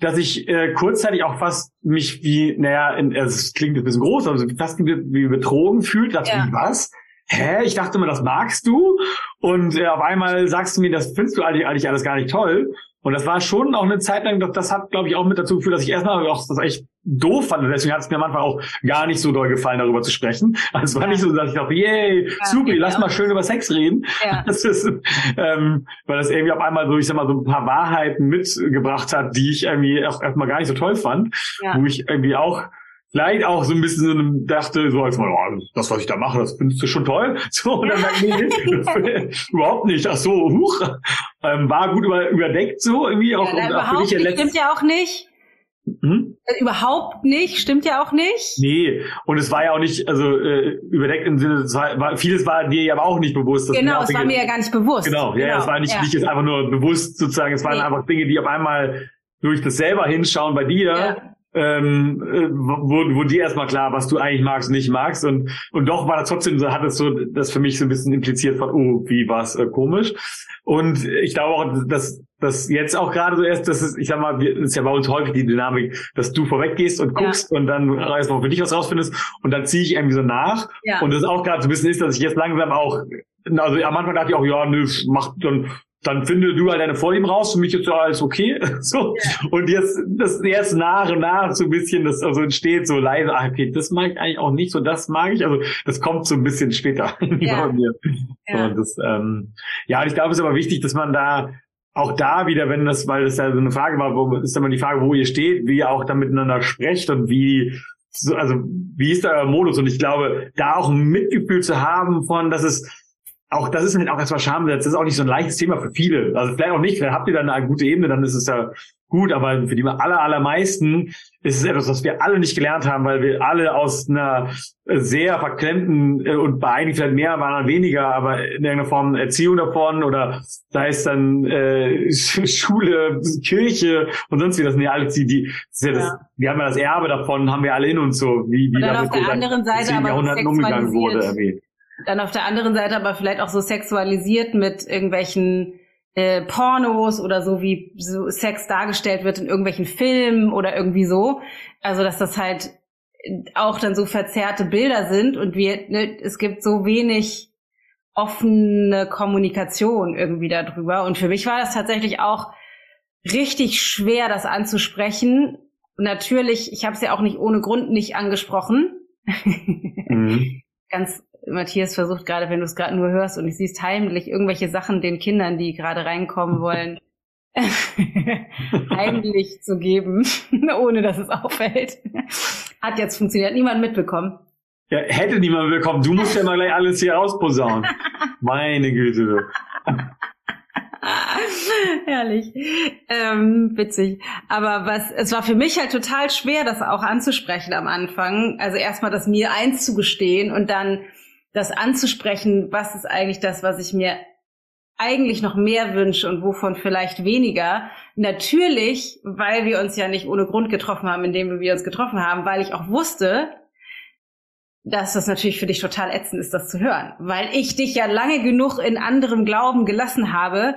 dass ich äh, kurzzeitig auch fast mich wie, naja, in, also es klingt ein bisschen groß, aber fast wie, wie betrogen fühlt, dachte ja. ich, was? Hä, ich dachte immer, das magst du. Und äh, auf einmal sagst du mir, das findest du eigentlich, eigentlich alles gar nicht toll. Und das war schon auch eine Zeit lang, das, das hat, glaube ich, auch mit dazu geführt, dass ich erstmal auch das echt doof fand. Und deswegen hat es mir am Anfang auch gar nicht so doll gefallen, darüber zu sprechen. Also es war ja. nicht so, dass ich dachte, yay, ja, super, lass mal schön über Sex reden. Ja. Das ist, ähm, weil das irgendwie auf einmal so, ich sag mal, so ein paar Wahrheiten mitgebracht hat, die ich irgendwie auch erstmal gar nicht so toll fand. Ja. Wo ich irgendwie auch vielleicht auch so ein bisschen dachte, so als mal, oh, das, was ich da mache, das findest du schon toll. So, und dann dachte ich, überhaupt nicht. Ach so, huch. Ähm, war gut über, überdeckt so irgendwie. Auch, ja, überhaupt nicht, stimmt ja auch nicht. Hm? Äh, überhaupt nicht, stimmt ja auch nicht. Nee, und es war ja auch nicht, also äh, überdeckt im Sinne, war, war, vieles war dir ja aber auch nicht bewusst. Genau, es war mir ja gar nicht bewusst. Genau, ja, genau. es war nicht, ja. nicht jetzt einfach nur bewusst sozusagen, es waren nee. einfach Dinge, die auf einmal durch das selber hinschauen bei dir, ja. Ähm, äh, wo, wo dir erstmal klar, was du eigentlich magst und nicht magst. Und, und doch war das trotzdem so, hat es so das für mich so ein bisschen impliziert von, oh, wie war es äh, komisch. Und ich glaube auch, dass das jetzt auch gerade so erst, das ist, ich sag mal, das ist ja bei uns häufig die Dynamik, dass du vorweggehst und guckst ja. und dann erstmal für dich was rausfindest und dann ziehe ich irgendwie so nach. Ja. Und das auch gerade so ein bisschen ist, dass ich jetzt langsam auch, also am Anfang dachte ich auch, ja, nö, mach dann dann finde du halt deine Vorlieben raus, für mich ist ja alles okay. so. Und jetzt, das jetzt nach und nach so ein bisschen, das also entsteht so leise, ah, okay, das mag ich eigentlich auch nicht, so das mag ich. Also das kommt so ein bisschen später ja. bei mir. Ja. Und das, ähm, ja, und ich glaube, es ist aber wichtig, dass man da auch da wieder, wenn das, weil das ja so eine Frage war, wo ist immer die Frage, wo ihr steht, wie ihr auch da miteinander sprecht und wie so, also wie ist da euer Modus? Und ich glaube, da auch ein Mitgefühl zu haben von, dass es auch das ist halt auch erstmal Schambesetzt. Das ist auch nicht so ein leichtes Thema für viele. Also vielleicht auch nicht, vielleicht habt ihr da eine gute Ebene, dann ist es ja gut, aber für die aller, allermeisten ist es etwas, was wir alle nicht gelernt haben, weil wir alle aus einer sehr verklemmten äh, und bei einigen vielleicht mehr, waren weniger, aber in irgendeiner Form Erziehung davon oder sei es dann äh, Schule, Kirche und sonst wie, das sind ja alles die, die, ist ja das, ja. wir haben ja das Erbe davon, haben wir alle in uns so, wie, wie und dann auf der anderen Seite aber Jahrhunderten umgegangen wurde, erwähnt. Dann auf der anderen Seite aber vielleicht auch so sexualisiert mit irgendwelchen äh, Pornos oder so, wie so Sex dargestellt wird in irgendwelchen Filmen oder irgendwie so. Also dass das halt auch dann so verzerrte Bilder sind und wir, ne, es gibt so wenig offene Kommunikation irgendwie darüber. Und für mich war das tatsächlich auch richtig schwer, das anzusprechen. natürlich, ich habe es ja auch nicht ohne Grund nicht angesprochen. Mhm. Ganz Matthias versucht gerade, wenn du es gerade nur hörst und ich siehst heimlich irgendwelche Sachen den Kindern, die gerade reinkommen wollen, heimlich zu geben, ohne dass es auffällt. Hat jetzt funktioniert. Niemand mitbekommen. Ja, hätte niemand mitbekommen. Du musst ja mal gleich alles hier rausposaunen. Meine Güte. Herrlich. Ähm, witzig. Aber was, es war für mich halt total schwer, das auch anzusprechen am Anfang. Also erstmal das mir einzugestehen und dann das anzusprechen, was ist eigentlich das, was ich mir eigentlich noch mehr wünsche und wovon vielleicht weniger. Natürlich, weil wir uns ja nicht ohne Grund getroffen haben, indem wir uns getroffen haben, weil ich auch wusste, dass das natürlich für dich total ätzend ist, das zu hören. Weil ich dich ja lange genug in anderem Glauben gelassen habe,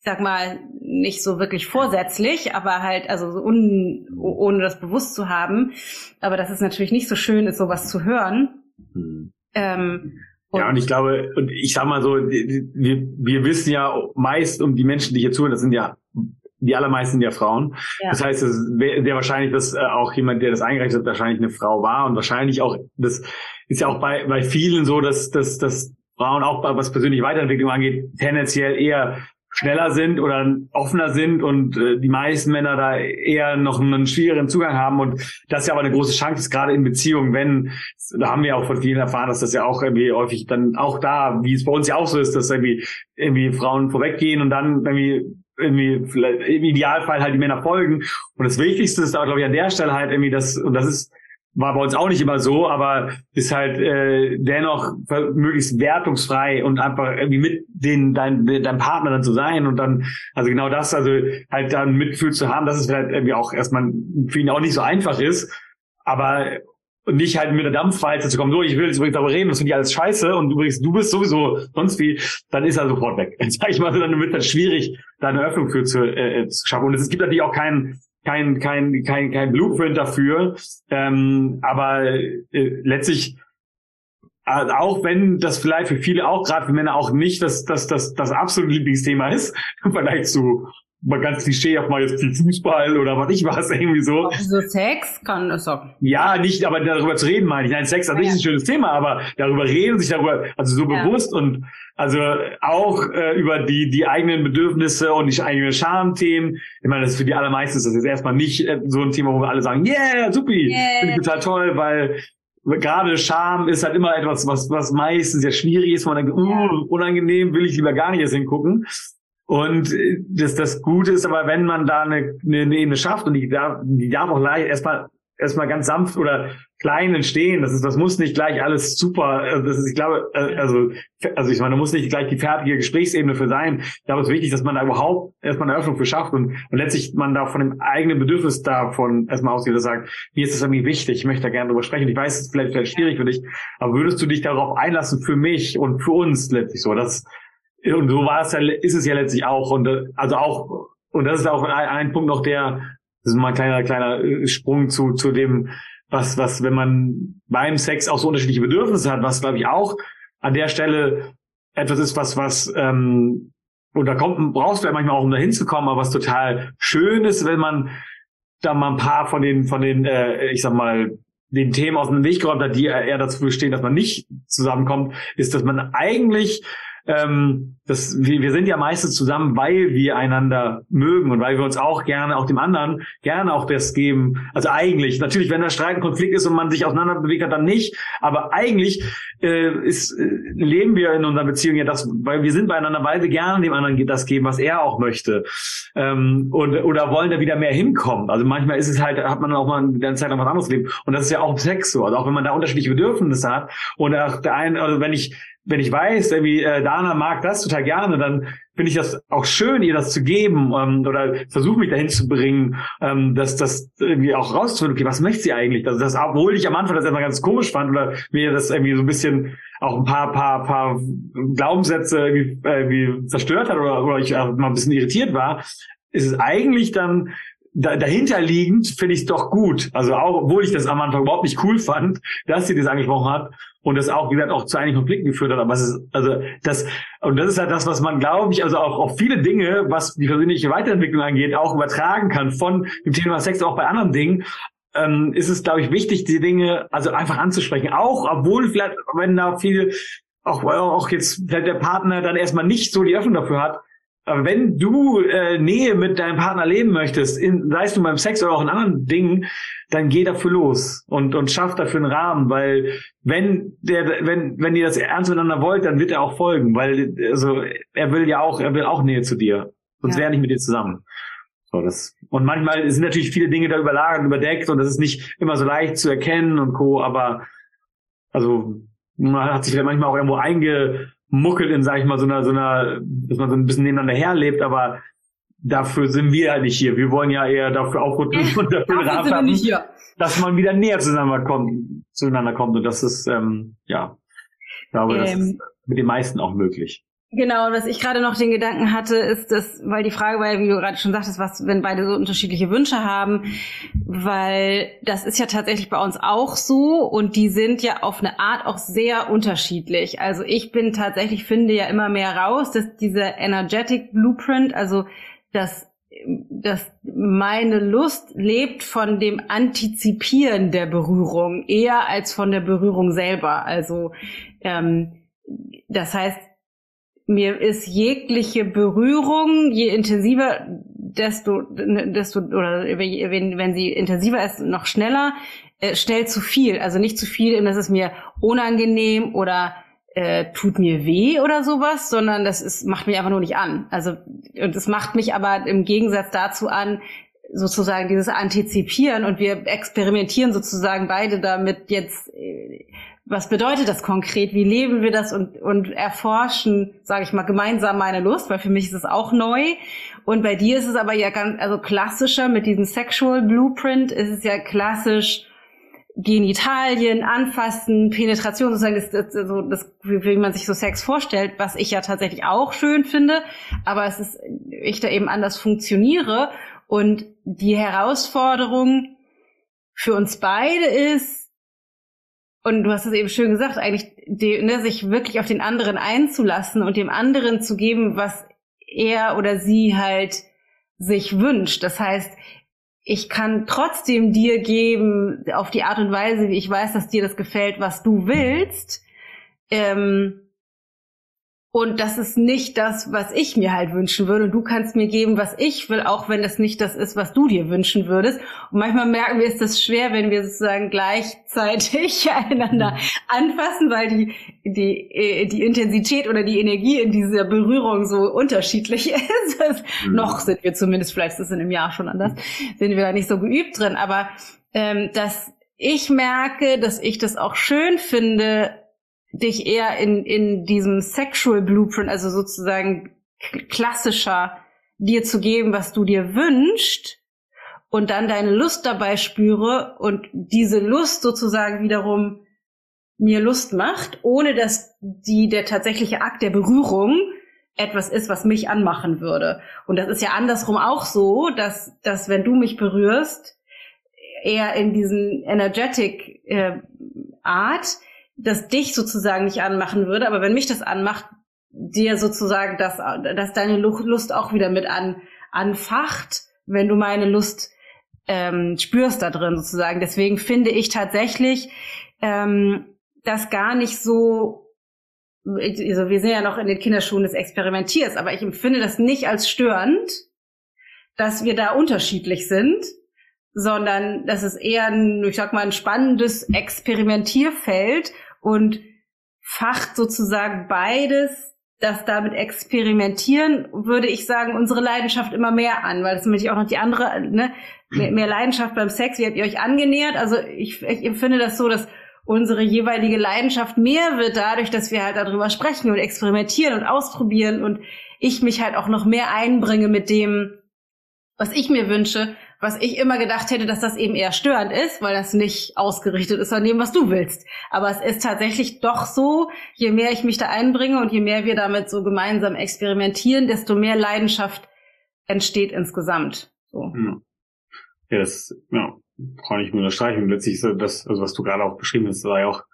ich sag mal, nicht so wirklich vorsätzlich, aber halt, also so un, ohne das bewusst zu haben. Aber dass es natürlich nicht so schön ist, sowas zu hören. Mhm. Ähm, und ja, und ich glaube, und ich sag mal so, wir, wir wissen ja meist um die Menschen, die hier zuhören, das sind ja die allermeisten sind ja Frauen. Ja. Das heißt, es wäre wär wahrscheinlich, dass äh, auch jemand, der das eingereicht hat, wahrscheinlich eine Frau war und wahrscheinlich auch, das ist ja auch bei, bei vielen so, dass, dass, dass Frauen auch was persönliche Weiterentwicklung angeht, tendenziell eher schneller sind oder offener sind und äh, die meisten Männer da eher noch einen schwierigeren Zugang haben. Und das ist ja aber eine große Chance, gerade in Beziehungen, wenn, da haben wir auch von vielen erfahren, dass das ja auch irgendwie häufig dann auch da, wie es bei uns ja auch so ist, dass irgendwie, irgendwie Frauen vorweggehen und dann irgendwie irgendwie vielleicht im Idealfall halt die Männer folgen. Und das Wichtigste ist da glaube ich an der Stelle halt irgendwie das und das ist war bei uns auch nicht immer so, aber ist halt äh, dennoch möglichst wertungsfrei und einfach irgendwie mit den dein, dein Partner dann zu sein und dann also genau das also halt dann Mitgefühl zu haben, dass es vielleicht irgendwie auch erstmal für ihn auch nicht so einfach ist, aber nicht halt mit der Dampfwalze zu kommen, so, ich will jetzt übrigens darüber reden, das finde ich alles scheiße und übrigens, du bist sowieso sonst wie, dann ist er sofort weg. Sag ich mal, dann wird das schwierig, da eine Öffnung für zu, äh, zu schaffen. Und es gibt natürlich auch keinen kein, kein, kein, kein Blueprint dafür. Ähm, aber äh, letztlich, also auch wenn das vielleicht für viele auch, gerade für Männer auch nicht das, das, das, das absolute Lieblingsthema ist, im Vergleich zu mal ganz Klischee auf mal jetzt Fußball oder was ich was irgendwie so. Also Sex kann es auch. Ja, nicht, aber darüber zu reden meine ich. Nein, Sex an sich ja. ist ein schönes Thema, aber darüber reden, sich darüber, also so ja. bewusst und also auch äh, über die die eigenen Bedürfnisse und die eigenen Schamthemen. Ich meine, das ist für die allermeisten ist das jetzt erstmal nicht äh, so ein Thema, wo wir alle sagen, yeah, supi, yeah. finde ich total toll, weil gerade Scham ist halt immer etwas, was, was meistens sehr schwierig ist. Man denkt, uh, unangenehm, will ich lieber gar nicht erst hingucken. Und äh, das, das Gute ist aber, wenn man da eine, eine, Ebene schafft und die darf, die darf auch leicht erstmal erstmal ganz sanft oder klein entstehen. Das ist, das muss nicht gleich alles super. Äh, das ist, ich glaube, äh, also, also ich meine, da muss nicht gleich die fertige Gesprächsebene für sein. Ich glaube, es ist wichtig, dass man da überhaupt erstmal eine Öffnung für schafft und, und letztlich man da von dem eigenen Bedürfnis davon erstmal ausgeht und sagt, mir ist das irgendwie wichtig, ich möchte da gerne drüber sprechen. Ich weiß, es ist vielleicht, vielleicht schwierig für dich, aber würdest du dich darauf einlassen für mich und für uns letztlich so? Das, und so war es ja, ist es ja letztlich auch. Und also auch, und das ist auch ein, ein Punkt noch, der, das ist mal ein kleiner, kleiner äh, Sprung zu, zu dem, was, was, wenn man beim Sex auch so unterschiedliche Bedürfnisse hat, was glaube ich auch an der Stelle etwas ist, was, was, ähm, und da kommt, brauchst du ja manchmal auch, um da hinzukommen, aber was total schön ist, wenn man da mal ein paar von den, von den, äh, ich sag mal, den Themen aus dem Weg geräumt hat, die eher dazu bestehen, dass man nicht zusammenkommt, ist, dass man eigentlich ähm, das, wir, wir sind ja meistens zusammen, weil wir einander mögen und weil wir uns auch gerne, auch dem anderen, gerne auch das geben. Also eigentlich, natürlich, wenn da Streit und Konflikt ist und man sich auseinander bewegt hat, dann nicht. Aber eigentlich äh, ist, äh, leben wir in unserer Beziehung ja das, weil wir sind beieinander, weil wir gerne dem anderen das geben, was er auch möchte. Ähm, und, oder wollen da wieder mehr hinkommen. Also manchmal ist es halt, hat man auch mal eine Zeit lang was anderes leben. Und das ist ja auch Sex so. Also auch wenn man da unterschiedliche Bedürfnisse hat. Und auch der eine, also wenn ich wenn ich weiß, irgendwie äh, Dana mag das total gerne, dann finde ich das auch schön, ihr das zu geben ähm, oder versuche mich dahin zu bringen, ähm, dass das irgendwie auch rauszufinden, okay, was möchte sie eigentlich? Also das, obwohl ich am Anfang das immer ganz komisch fand oder mir das irgendwie so ein bisschen auch ein paar, paar, paar Glaubenssätze irgendwie, äh, irgendwie zerstört hat oder, oder ich auch mal ein bisschen irritiert war, ist es eigentlich dann da, dahinterliegend finde ich es doch gut. Also auch, obwohl ich das am Anfang überhaupt nicht cool fand, dass sie das angesprochen hat und das auch, wie gesagt, auch zu einigen Konflikten geführt hat. Aber es ist, also das, und das ist halt das, was man, glaube ich, also auch auf viele Dinge, was die persönliche Weiterentwicklung angeht, auch übertragen kann von dem Thema Sex auch bei anderen Dingen. Ähm, ist es, glaube ich, wichtig, die Dinge also einfach anzusprechen. Auch, obwohl vielleicht, wenn da viel, auch, auch jetzt vielleicht der Partner dann erstmal nicht so die Öffnung dafür hat, wenn du äh, Nähe mit deinem Partner leben möchtest, in, sei es nun beim Sex oder auch in anderen Dingen, dann geh dafür los und, und schaff dafür einen Rahmen, weil wenn der, wenn, wenn ihr das ernst miteinander wollt, dann wird er auch folgen, weil also er will ja auch, er will auch Nähe zu dir. Sonst ja. wäre er nicht mit dir zusammen. So, das, und manchmal sind natürlich viele Dinge da überlagert, überdeckt und das ist nicht immer so leicht zu erkennen und Co., aber also man hat sich vielleicht manchmal auch irgendwo einge muckelt in, sag ich mal, so einer, so einer, dass man so ein bisschen nebeneinander herlebt, aber dafür sind wir halt nicht hier. Wir wollen ja eher dafür aufrütteln und dafür dafür haben, dass man wieder näher zueinander kommt, zueinander kommt. Und das ist, ähm, ja, ich glaube, ähm, das ist mit den meisten auch möglich. Genau, und was ich gerade noch den Gedanken hatte, ist das, weil die Frage war ja, wie du gerade schon sagtest, was, wenn beide so unterschiedliche Wünsche haben, weil das ist ja tatsächlich bei uns auch so und die sind ja auf eine Art auch sehr unterschiedlich. Also ich bin tatsächlich, finde ja immer mehr raus, dass dieser Energetic Blueprint, also dass dass meine Lust lebt von dem Antizipieren der Berührung eher als von der Berührung selber. Also ähm, das heißt, mir ist jegliche Berührung, je intensiver, desto, desto oder wenn, wenn sie intensiver ist, noch schneller, äh, schnell zu viel. Also nicht zu viel, dass es mir unangenehm oder äh, tut mir weh oder sowas, sondern das ist, macht mich einfach nur nicht an. Also und es macht mich aber im Gegensatz dazu an, sozusagen dieses Antizipieren und wir experimentieren sozusagen beide damit jetzt äh, was bedeutet das konkret? Wie leben wir das und, und erforschen, sage ich mal, gemeinsam meine Lust, weil für mich ist es auch neu. Und bei dir ist es aber ja ganz, also klassischer mit diesem Sexual Blueprint ist es ja klassisch Genitalien, Anfassen, Penetration, sozusagen das, das, so, das, wie man sich so Sex vorstellt, was ich ja tatsächlich auch schön finde, aber es ist, ich da eben anders funktioniere und die Herausforderung für uns beide ist, und du hast es eben schön gesagt, eigentlich die, ne, sich wirklich auf den anderen einzulassen und dem anderen zu geben, was er oder sie halt sich wünscht. Das heißt, ich kann trotzdem dir geben, auf die Art und Weise, wie ich weiß, dass dir das gefällt, was du willst. Ähm, und das ist nicht das, was ich mir halt wünschen würde. Und du kannst mir geben, was ich will, auch wenn das nicht das ist, was du dir wünschen würdest. Und manchmal merken wir, ist das schwer, wenn wir sozusagen gleichzeitig einander anfassen, weil die, die, äh, die Intensität oder die Energie in dieser Berührung so unterschiedlich ist. Mhm. Noch sind wir zumindest, vielleicht ist es in einem Jahr schon anders, sind wir da nicht so geübt drin. Aber ähm, dass ich merke, dass ich das auch schön finde, dich eher in, in diesem Sexual Blueprint, also sozusagen klassischer, dir zu geben, was du dir wünschst und dann deine Lust dabei spüre und diese Lust sozusagen wiederum mir Lust macht, ohne dass die der tatsächliche Akt der Berührung etwas ist, was mich anmachen würde. Und das ist ja andersrum auch so, dass, dass wenn du mich berührst, eher in diesen energetic äh, Art, das dich sozusagen nicht anmachen würde, aber wenn mich das anmacht, dir sozusagen das, dass deine Lust auch wieder mit an, anfacht, wenn du meine Lust ähm, spürst da drin sozusagen. Deswegen finde ich tatsächlich ähm, das gar nicht so, also wir sind ja noch in den Kinderschuhen des Experimentiers, aber ich empfinde das nicht als störend, dass wir da unterschiedlich sind, sondern das ist eher ein, ich sag mal, ein spannendes Experimentierfeld und facht sozusagen beides, das damit experimentieren, würde ich sagen, unsere Leidenschaft immer mehr an, weil das nämlich auch noch die andere, ne, mehr, mehr Leidenschaft beim Sex, wie habt ihr euch angenähert? Also ich, ich empfinde das so, dass unsere jeweilige Leidenschaft mehr wird dadurch, dass wir halt darüber sprechen und experimentieren und ausprobieren und ich mich halt auch noch mehr einbringe mit dem, was ich mir wünsche, was ich immer gedacht hätte, dass das eben eher störend ist, weil das nicht ausgerichtet ist an dem, was du willst. Aber es ist tatsächlich doch so, je mehr ich mich da einbringe und je mehr wir damit so gemeinsam experimentieren, desto mehr Leidenschaft entsteht insgesamt. So. Hm. Ja, das ja, kann ich nur unterstreichen. letztlich ist das, also was du gerade auch beschrieben hast, ja auch,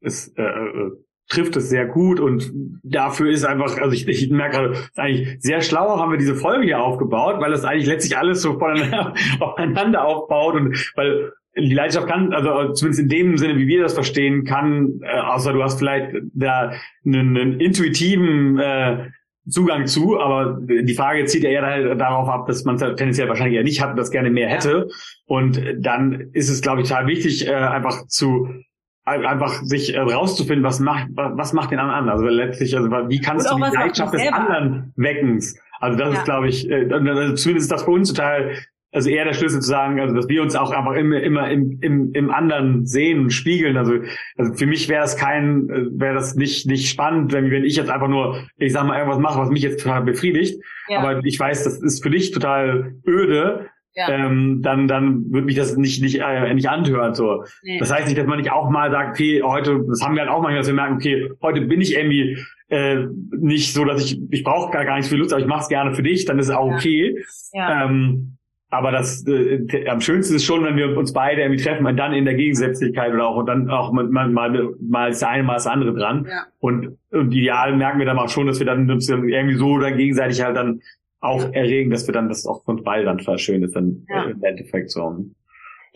ist äh, äh trifft es sehr gut und dafür ist einfach, also ich, ich merke gerade, eigentlich sehr schlau haben wir diese Folge hier aufgebaut, weil das eigentlich letztlich alles so voneinander, aufeinander aufbaut und weil die Leidenschaft kann, also zumindest in dem Sinne, wie wir das verstehen, kann, äh, außer du hast vielleicht da einen, einen intuitiven äh, Zugang zu, aber die Frage zieht ja eher darauf ab, dass man es tendenziell wahrscheinlich eher nicht hat und das gerne mehr hätte. Und dann ist es, glaube ich, total wichtig, äh, einfach zu einfach sich äh, rauszufinden, was macht, was macht den anderen an. Also letztlich, also wie kannst du die Leidenschaft des anderen wecken? Also das ja. ist, glaube ich, äh, also zumindest ist das für uns total, also eher der Schlüssel zu sagen, also dass wir uns auch einfach immer, immer im, im, im anderen sehen und spiegeln. Also, also für mich wäre es kein, äh, wäre das nicht, nicht spannend, wenn, wenn ich jetzt einfach nur, ich sag mal, irgendwas mache, was mich jetzt total befriedigt. Ja. Aber ich weiß, das ist für dich total öde ja. ähm, dann, dann würde mich das nicht, nicht, äh, nicht anhören. So. Nee. Das heißt nicht, dass man nicht auch mal sagt, okay, heute, das haben wir halt auch manchmal, dass wir merken, okay, heute bin ich irgendwie äh, nicht so, dass ich, ich brauche gar, gar nicht viel Lust, aber ich mache es gerne für dich, dann ist es auch okay. Ja. Ähm, aber das äh, am schönsten ist schon, wenn wir uns beide irgendwie treffen und dann in der Gegensätzlichkeit oder auch und dann auch mal, mal, mal das eine, mal das andere dran. Ja. Und, und ideal merken wir dann auch schon, dass wir dann irgendwie so oder gegenseitig halt dann auch ja. erregen, dass wir dann das auch von beiden dann schön ist, dann ja. im Endeffekt so.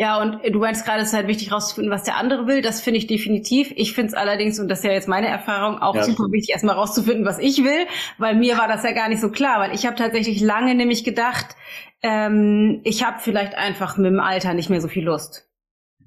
Ja, und du meinst gerade, es ist halt wichtig rauszufinden, was der andere will. Das finde ich definitiv. Ich finde es allerdings, und das ist ja jetzt meine Erfahrung, auch ja, super wichtig, erstmal rauszufinden, was ich will, weil mir war das ja gar nicht so klar, weil ich habe tatsächlich lange nämlich gedacht, ähm, ich habe vielleicht einfach mit dem Alter nicht mehr so viel Lust.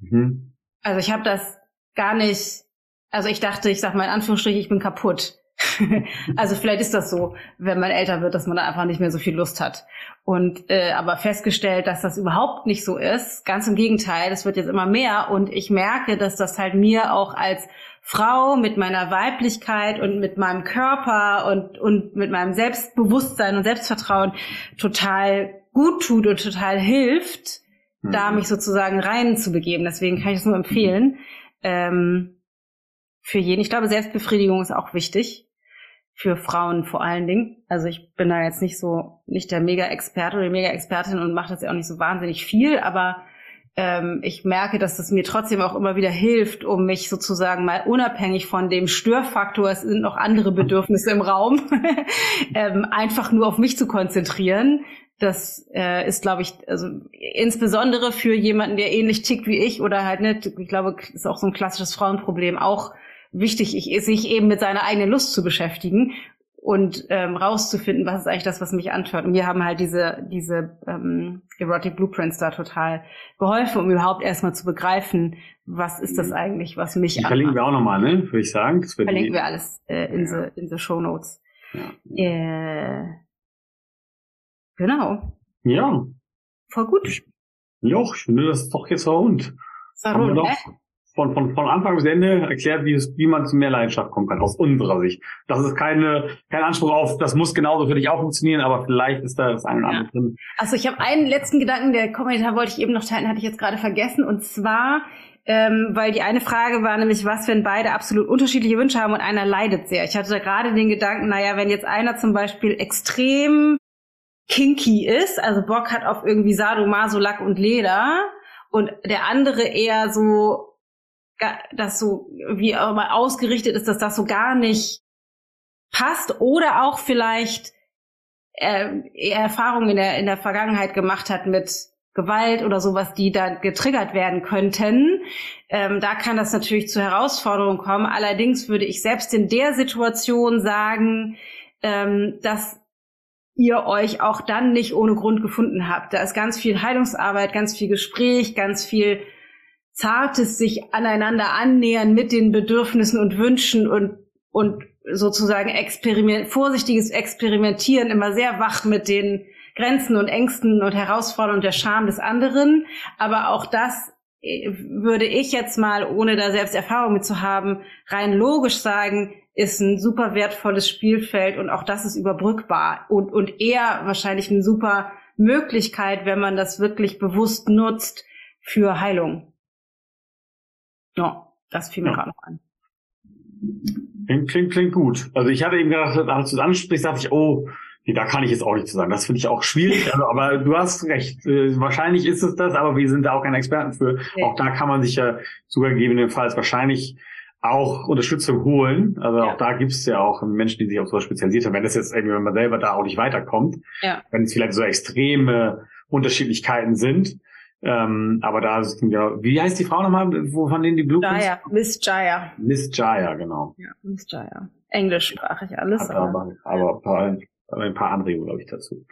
Mhm. Also ich habe das gar nicht, also ich dachte, ich sag mal in Anführungsstrichen, ich bin kaputt. also vielleicht ist das so, wenn man älter wird, dass man da einfach nicht mehr so viel Lust hat. Und äh, aber festgestellt, dass das überhaupt nicht so ist. Ganz im Gegenteil, es wird jetzt immer mehr und ich merke, dass das halt mir auch als Frau mit meiner Weiblichkeit und mit meinem Körper und, und mit meinem Selbstbewusstsein und Selbstvertrauen total gut tut und total hilft, mhm. da mich sozusagen reinzubegeben. Deswegen kann ich es nur empfehlen. Ähm, für jeden. Ich glaube, Selbstbefriedigung ist auch wichtig. Für Frauen vor allen Dingen. Also ich bin da jetzt nicht so, nicht der Mega-Experte oder Mega-Expertin und mache das ja auch nicht so wahnsinnig viel, aber ähm, ich merke, dass das mir trotzdem auch immer wieder hilft, um mich sozusagen mal unabhängig von dem Störfaktor, es sind noch andere Bedürfnisse im Raum, ähm, einfach nur auf mich zu konzentrieren. Das äh, ist, glaube ich, also insbesondere für jemanden, der ähnlich tickt wie ich oder halt nicht, ich glaube, ist auch so ein klassisches Frauenproblem, auch wichtig, ich, sich eben mit seiner eigenen Lust zu beschäftigen und ähm, rauszufinden, was ist eigentlich das, was mich antört. Und wir haben halt diese, diese ähm, Erotic Blueprints da total geholfen, um überhaupt erstmal zu begreifen, was ist das eigentlich, was mich die verlinken wir auch nochmal, ne? Würde ich sagen. Das verlinken die... wir alles äh, in, ja. the, in the Show Notes. Ja. Äh, genau. Ja. Voll gut. Ja, ich finde das doch jetzt rund. Das rund, ne? Von, von, von Anfang bis Ende erklärt, wie, es, wie man zu mehr Leidenschaft kommen kann, aus unserer Sicht. Das ist keine, kein Anspruch auf, das muss genauso für dich auch funktionieren, aber vielleicht ist da das eine oder andere ja. drin. Also ich habe einen letzten Gedanken, der Kommentar wollte ich eben noch teilen, hatte ich jetzt gerade vergessen, und zwar, ähm, weil die eine Frage war nämlich, was, wenn beide absolut unterschiedliche Wünsche haben und einer leidet sehr. Ich hatte da gerade den Gedanken, naja, wenn jetzt einer zum Beispiel extrem kinky ist, also Bock hat auf irgendwie Sadomaso, Lack und Leder, und der andere eher so das so wie auch mal ausgerichtet ist, dass das so gar nicht passt oder auch vielleicht äh, Erfahrungen in der in der Vergangenheit gemacht hat mit Gewalt oder sowas, die da getriggert werden könnten. Ähm, da kann das natürlich zu Herausforderungen kommen. Allerdings würde ich selbst in der Situation sagen, ähm, dass ihr euch auch dann nicht ohne Grund gefunden habt. Da ist ganz viel Heilungsarbeit, ganz viel Gespräch, ganz viel zartes sich aneinander annähern mit den Bedürfnissen und Wünschen und, und sozusagen experiment, vorsichtiges Experimentieren, immer sehr wach mit den Grenzen und Ängsten und Herausforderungen der Scham des anderen. Aber auch das äh, würde ich jetzt mal, ohne da selbst Erfahrung mit zu haben, rein logisch sagen, ist ein super wertvolles Spielfeld und auch das ist überbrückbar und, und eher wahrscheinlich eine super Möglichkeit, wenn man das wirklich bewusst nutzt für Heilung. Ja, das fiel mir ja. gerade noch an. Klingt, klingt, klingt gut. Also ich hatte eben gedacht, als du es ansprichst, dachte ich, oh, nee, da kann ich jetzt auch nicht zu sagen. Das finde ich auch schwierig. Also, aber du hast recht. Äh, wahrscheinlich ist es das, aber wir sind da auch keine Experten für. Ja. Auch da kann man sich ja sogar gegebenenfalls wahrscheinlich auch Unterstützung holen. Also ja. auch da gibt es ja auch Menschen, die sich auf sowas spezialisiert haben. Wenn das jetzt irgendwie, wenn man selber da auch nicht weiterkommt, ja. wenn es vielleicht so extreme Unterschiedlichkeiten sind, ähm, aber da ist genau, wie heißt die Frau nochmal, wo von denen die Blueprints? Jaya, Miss Jaya. Miss Jaya, genau. Ja, Miss Jaya. Englischsprachig alles. Aber, aber, aber ein, paar, ein paar Anregungen, glaube ich, dazu.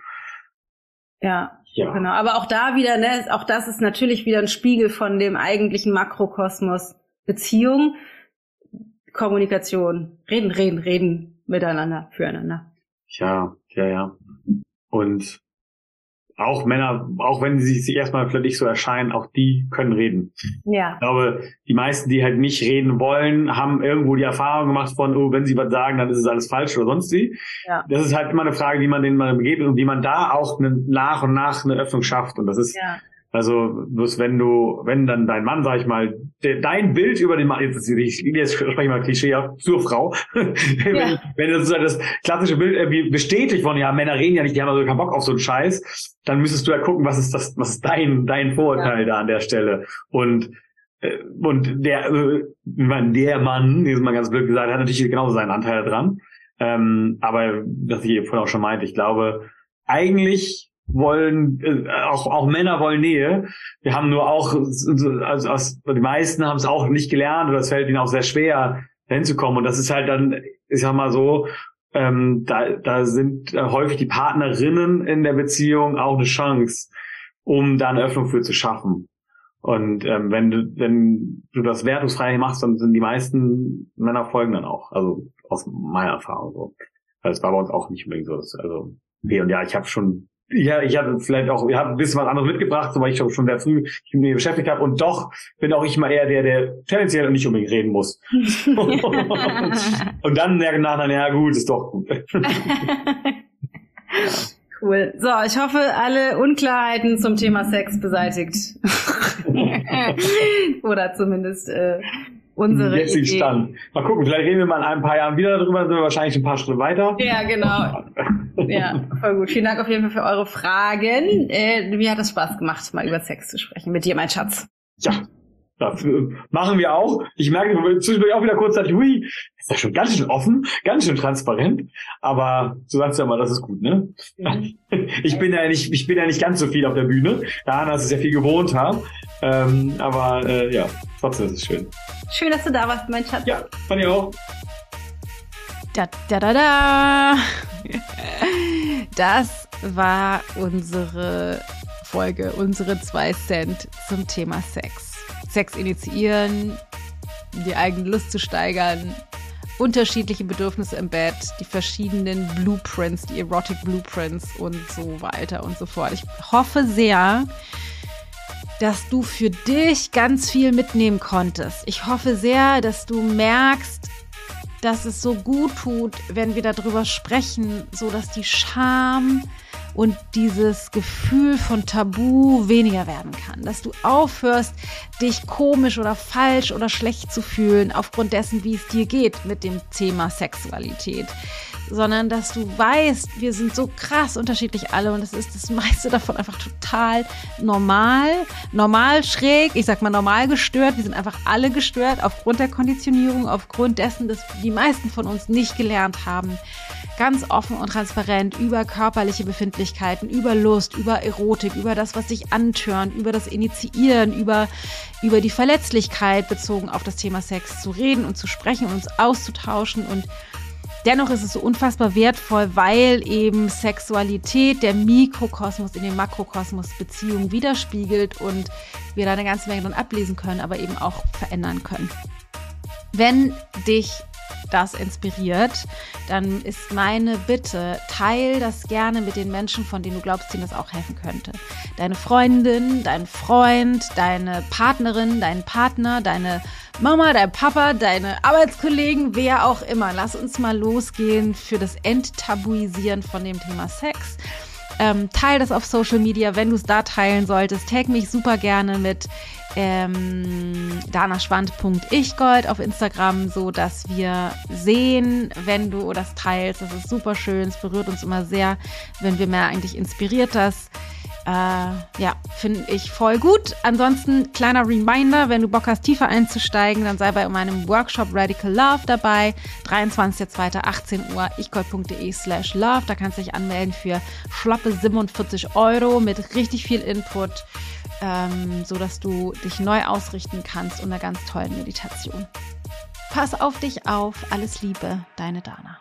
Ja, ja, genau. Aber auch da wieder, ne, auch das ist natürlich wieder ein Spiegel von dem eigentlichen Makrokosmos Beziehung, Kommunikation, reden, reden, reden miteinander, füreinander. Ja, ja, ja. Und auch Männer, auch wenn sie sich erstmal vielleicht nicht so erscheinen, auch die können reden. Ja. Ich glaube, die meisten, die halt nicht reden wollen, haben irgendwo die Erfahrung gemacht von, oh, wenn sie was sagen, dann ist es alles falsch oder sonst wie. Ja. Das ist halt immer eine Frage, die man denen mal begegnet und wie man da auch nach und nach eine Öffnung schafft. Und das ist, ja. Also bloß wenn du, wenn dann dein Mann, sag ich mal, de, dein Bild über den Mann, jetzt, ich, jetzt spreche ich mal Klischee ab, zur Frau, ja. wenn, wenn das, das klassische Bild irgendwie bestätigt von, ja, Männer reden ja nicht, die haben also keinen Bock auf so einen Scheiß, dann müsstest du ja gucken, was ist das, was ist dein, dein Vorurteil ja. da an der Stelle. Und äh, und der, äh, der Mann, wie mal ganz blöd gesagt, hat natürlich genauso seinen Anteil dran. Ähm, aber was ich vorhin auch schon meinte, ich glaube, eigentlich wollen, äh, auch, auch Männer wollen Nähe. Wir haben nur auch, also, also die meisten haben es auch nicht gelernt oder es fällt ihnen auch sehr schwer, hinzukommen. Und das ist halt dann, ich sag mal so, ähm, da, da sind äh, häufig die Partnerinnen in der Beziehung auch eine Chance, um da eine Öffnung für zu schaffen. Und ähm, wenn du wenn du das wertungsfrei machst, dann sind die meisten Männer folgen dann auch. Also aus meiner Erfahrung so. Das war bei uns auch nicht unbedingt so. Also okay, und ja, ich habe schon ja, ich habe vielleicht auch, ich habe ein bisschen was anderes mitgebracht, weil ich schon sehr früh mich mit mir beschäftigt habe. Und doch bin auch ich mal eher der, der tendenziell nicht unbedingt reden muss. und dann merke nach, na ja gut, ist doch gut. Cool. So, ich hoffe, alle Unklarheiten zum Thema Sex beseitigt. Oder zumindest äh, unsere jetzigen Stand. Mal gucken, vielleicht reden wir mal in ein paar Jahren wieder darüber, sind wir wahrscheinlich ein paar Schritte weiter. Ja, genau. Ja, voll gut. Vielen Dank auf jeden Fall für eure Fragen. Äh, mir hat es Spaß gemacht, mal über Sex zu sprechen. Mit dir, mein Schatz. Ja, das machen wir auch. Ich merke zwischendurch auch wieder kurzzeitig, hui, ist ja schon ganz schön offen, ganz schön transparent. Aber so sagst du ja mal, das ist gut, ne? Mhm. Ich bin ja nicht, ich bin ja nicht ganz so viel auf der Bühne. Da ist es ja viel gewohnt haben. Ähm, aber äh, ja, trotzdem ist es schön. Schön, dass du da warst, mein Schatz. Ja, fand ich auch. Da, da, da, da. Das war unsere Folge, unsere zwei Cent zum Thema Sex. Sex initiieren, die eigene Lust zu steigern, unterschiedliche Bedürfnisse im Bett, die verschiedenen Blueprints, die Erotic Blueprints und so weiter und so fort. Ich hoffe sehr, dass du für dich ganz viel mitnehmen konntest. Ich hoffe sehr, dass du merkst, dass es so gut tut, wenn wir darüber sprechen, so dass die Scham und dieses Gefühl von Tabu weniger werden kann. Dass du aufhörst, dich komisch oder falsch oder schlecht zu fühlen aufgrund dessen, wie es dir geht mit dem Thema Sexualität sondern dass du weißt, wir sind so krass unterschiedlich alle und es ist das meiste davon einfach total normal, normal schräg, ich sag mal normal gestört. Wir sind einfach alle gestört aufgrund der Konditionierung, aufgrund dessen, dass die meisten von uns nicht gelernt haben, ganz offen und transparent über körperliche Befindlichkeiten, über Lust, über Erotik, über das, was sich antörnt, über das Initiieren, über, über die Verletzlichkeit bezogen auf das Thema Sex zu reden und zu sprechen und uns auszutauschen und Dennoch ist es so unfassbar wertvoll, weil eben Sexualität der Mikrokosmos in den Makrokosmos Beziehungen widerspiegelt und wir da eine ganze Menge dran ablesen können, aber eben auch verändern können. Wenn dich das inspiriert, dann ist meine Bitte, teil das gerne mit den Menschen, von denen du glaubst, denen das auch helfen könnte. Deine Freundin, dein Freund, deine Partnerin, dein Partner, deine Mama, dein Papa, deine Arbeitskollegen, wer auch immer. Lass uns mal losgehen für das Enttabuisieren von dem Thema Sex. Ähm, teil das auf Social Media, wenn du es da teilen solltest. Tag mich super gerne mit ähm, danaschwand.ichgold auf Instagram, so dass wir sehen, wenn du das teilst. Das ist super schön. Es berührt uns immer sehr, wenn wir mehr eigentlich inspiriert das. Äh, ja, finde ich voll gut. Ansonsten kleiner Reminder, wenn du Bock hast, tiefer einzusteigen, dann sei bei meinem Workshop Radical Love dabei. 23.02.18 Uhr, ichgold.de slash love. Da kannst du dich anmelden für schlappe 47 Euro mit richtig viel Input, ähm, so dass du dich neu ausrichten kannst und einer ganz tollen Meditation. Pass auf dich auf. Alles Liebe, deine Dana.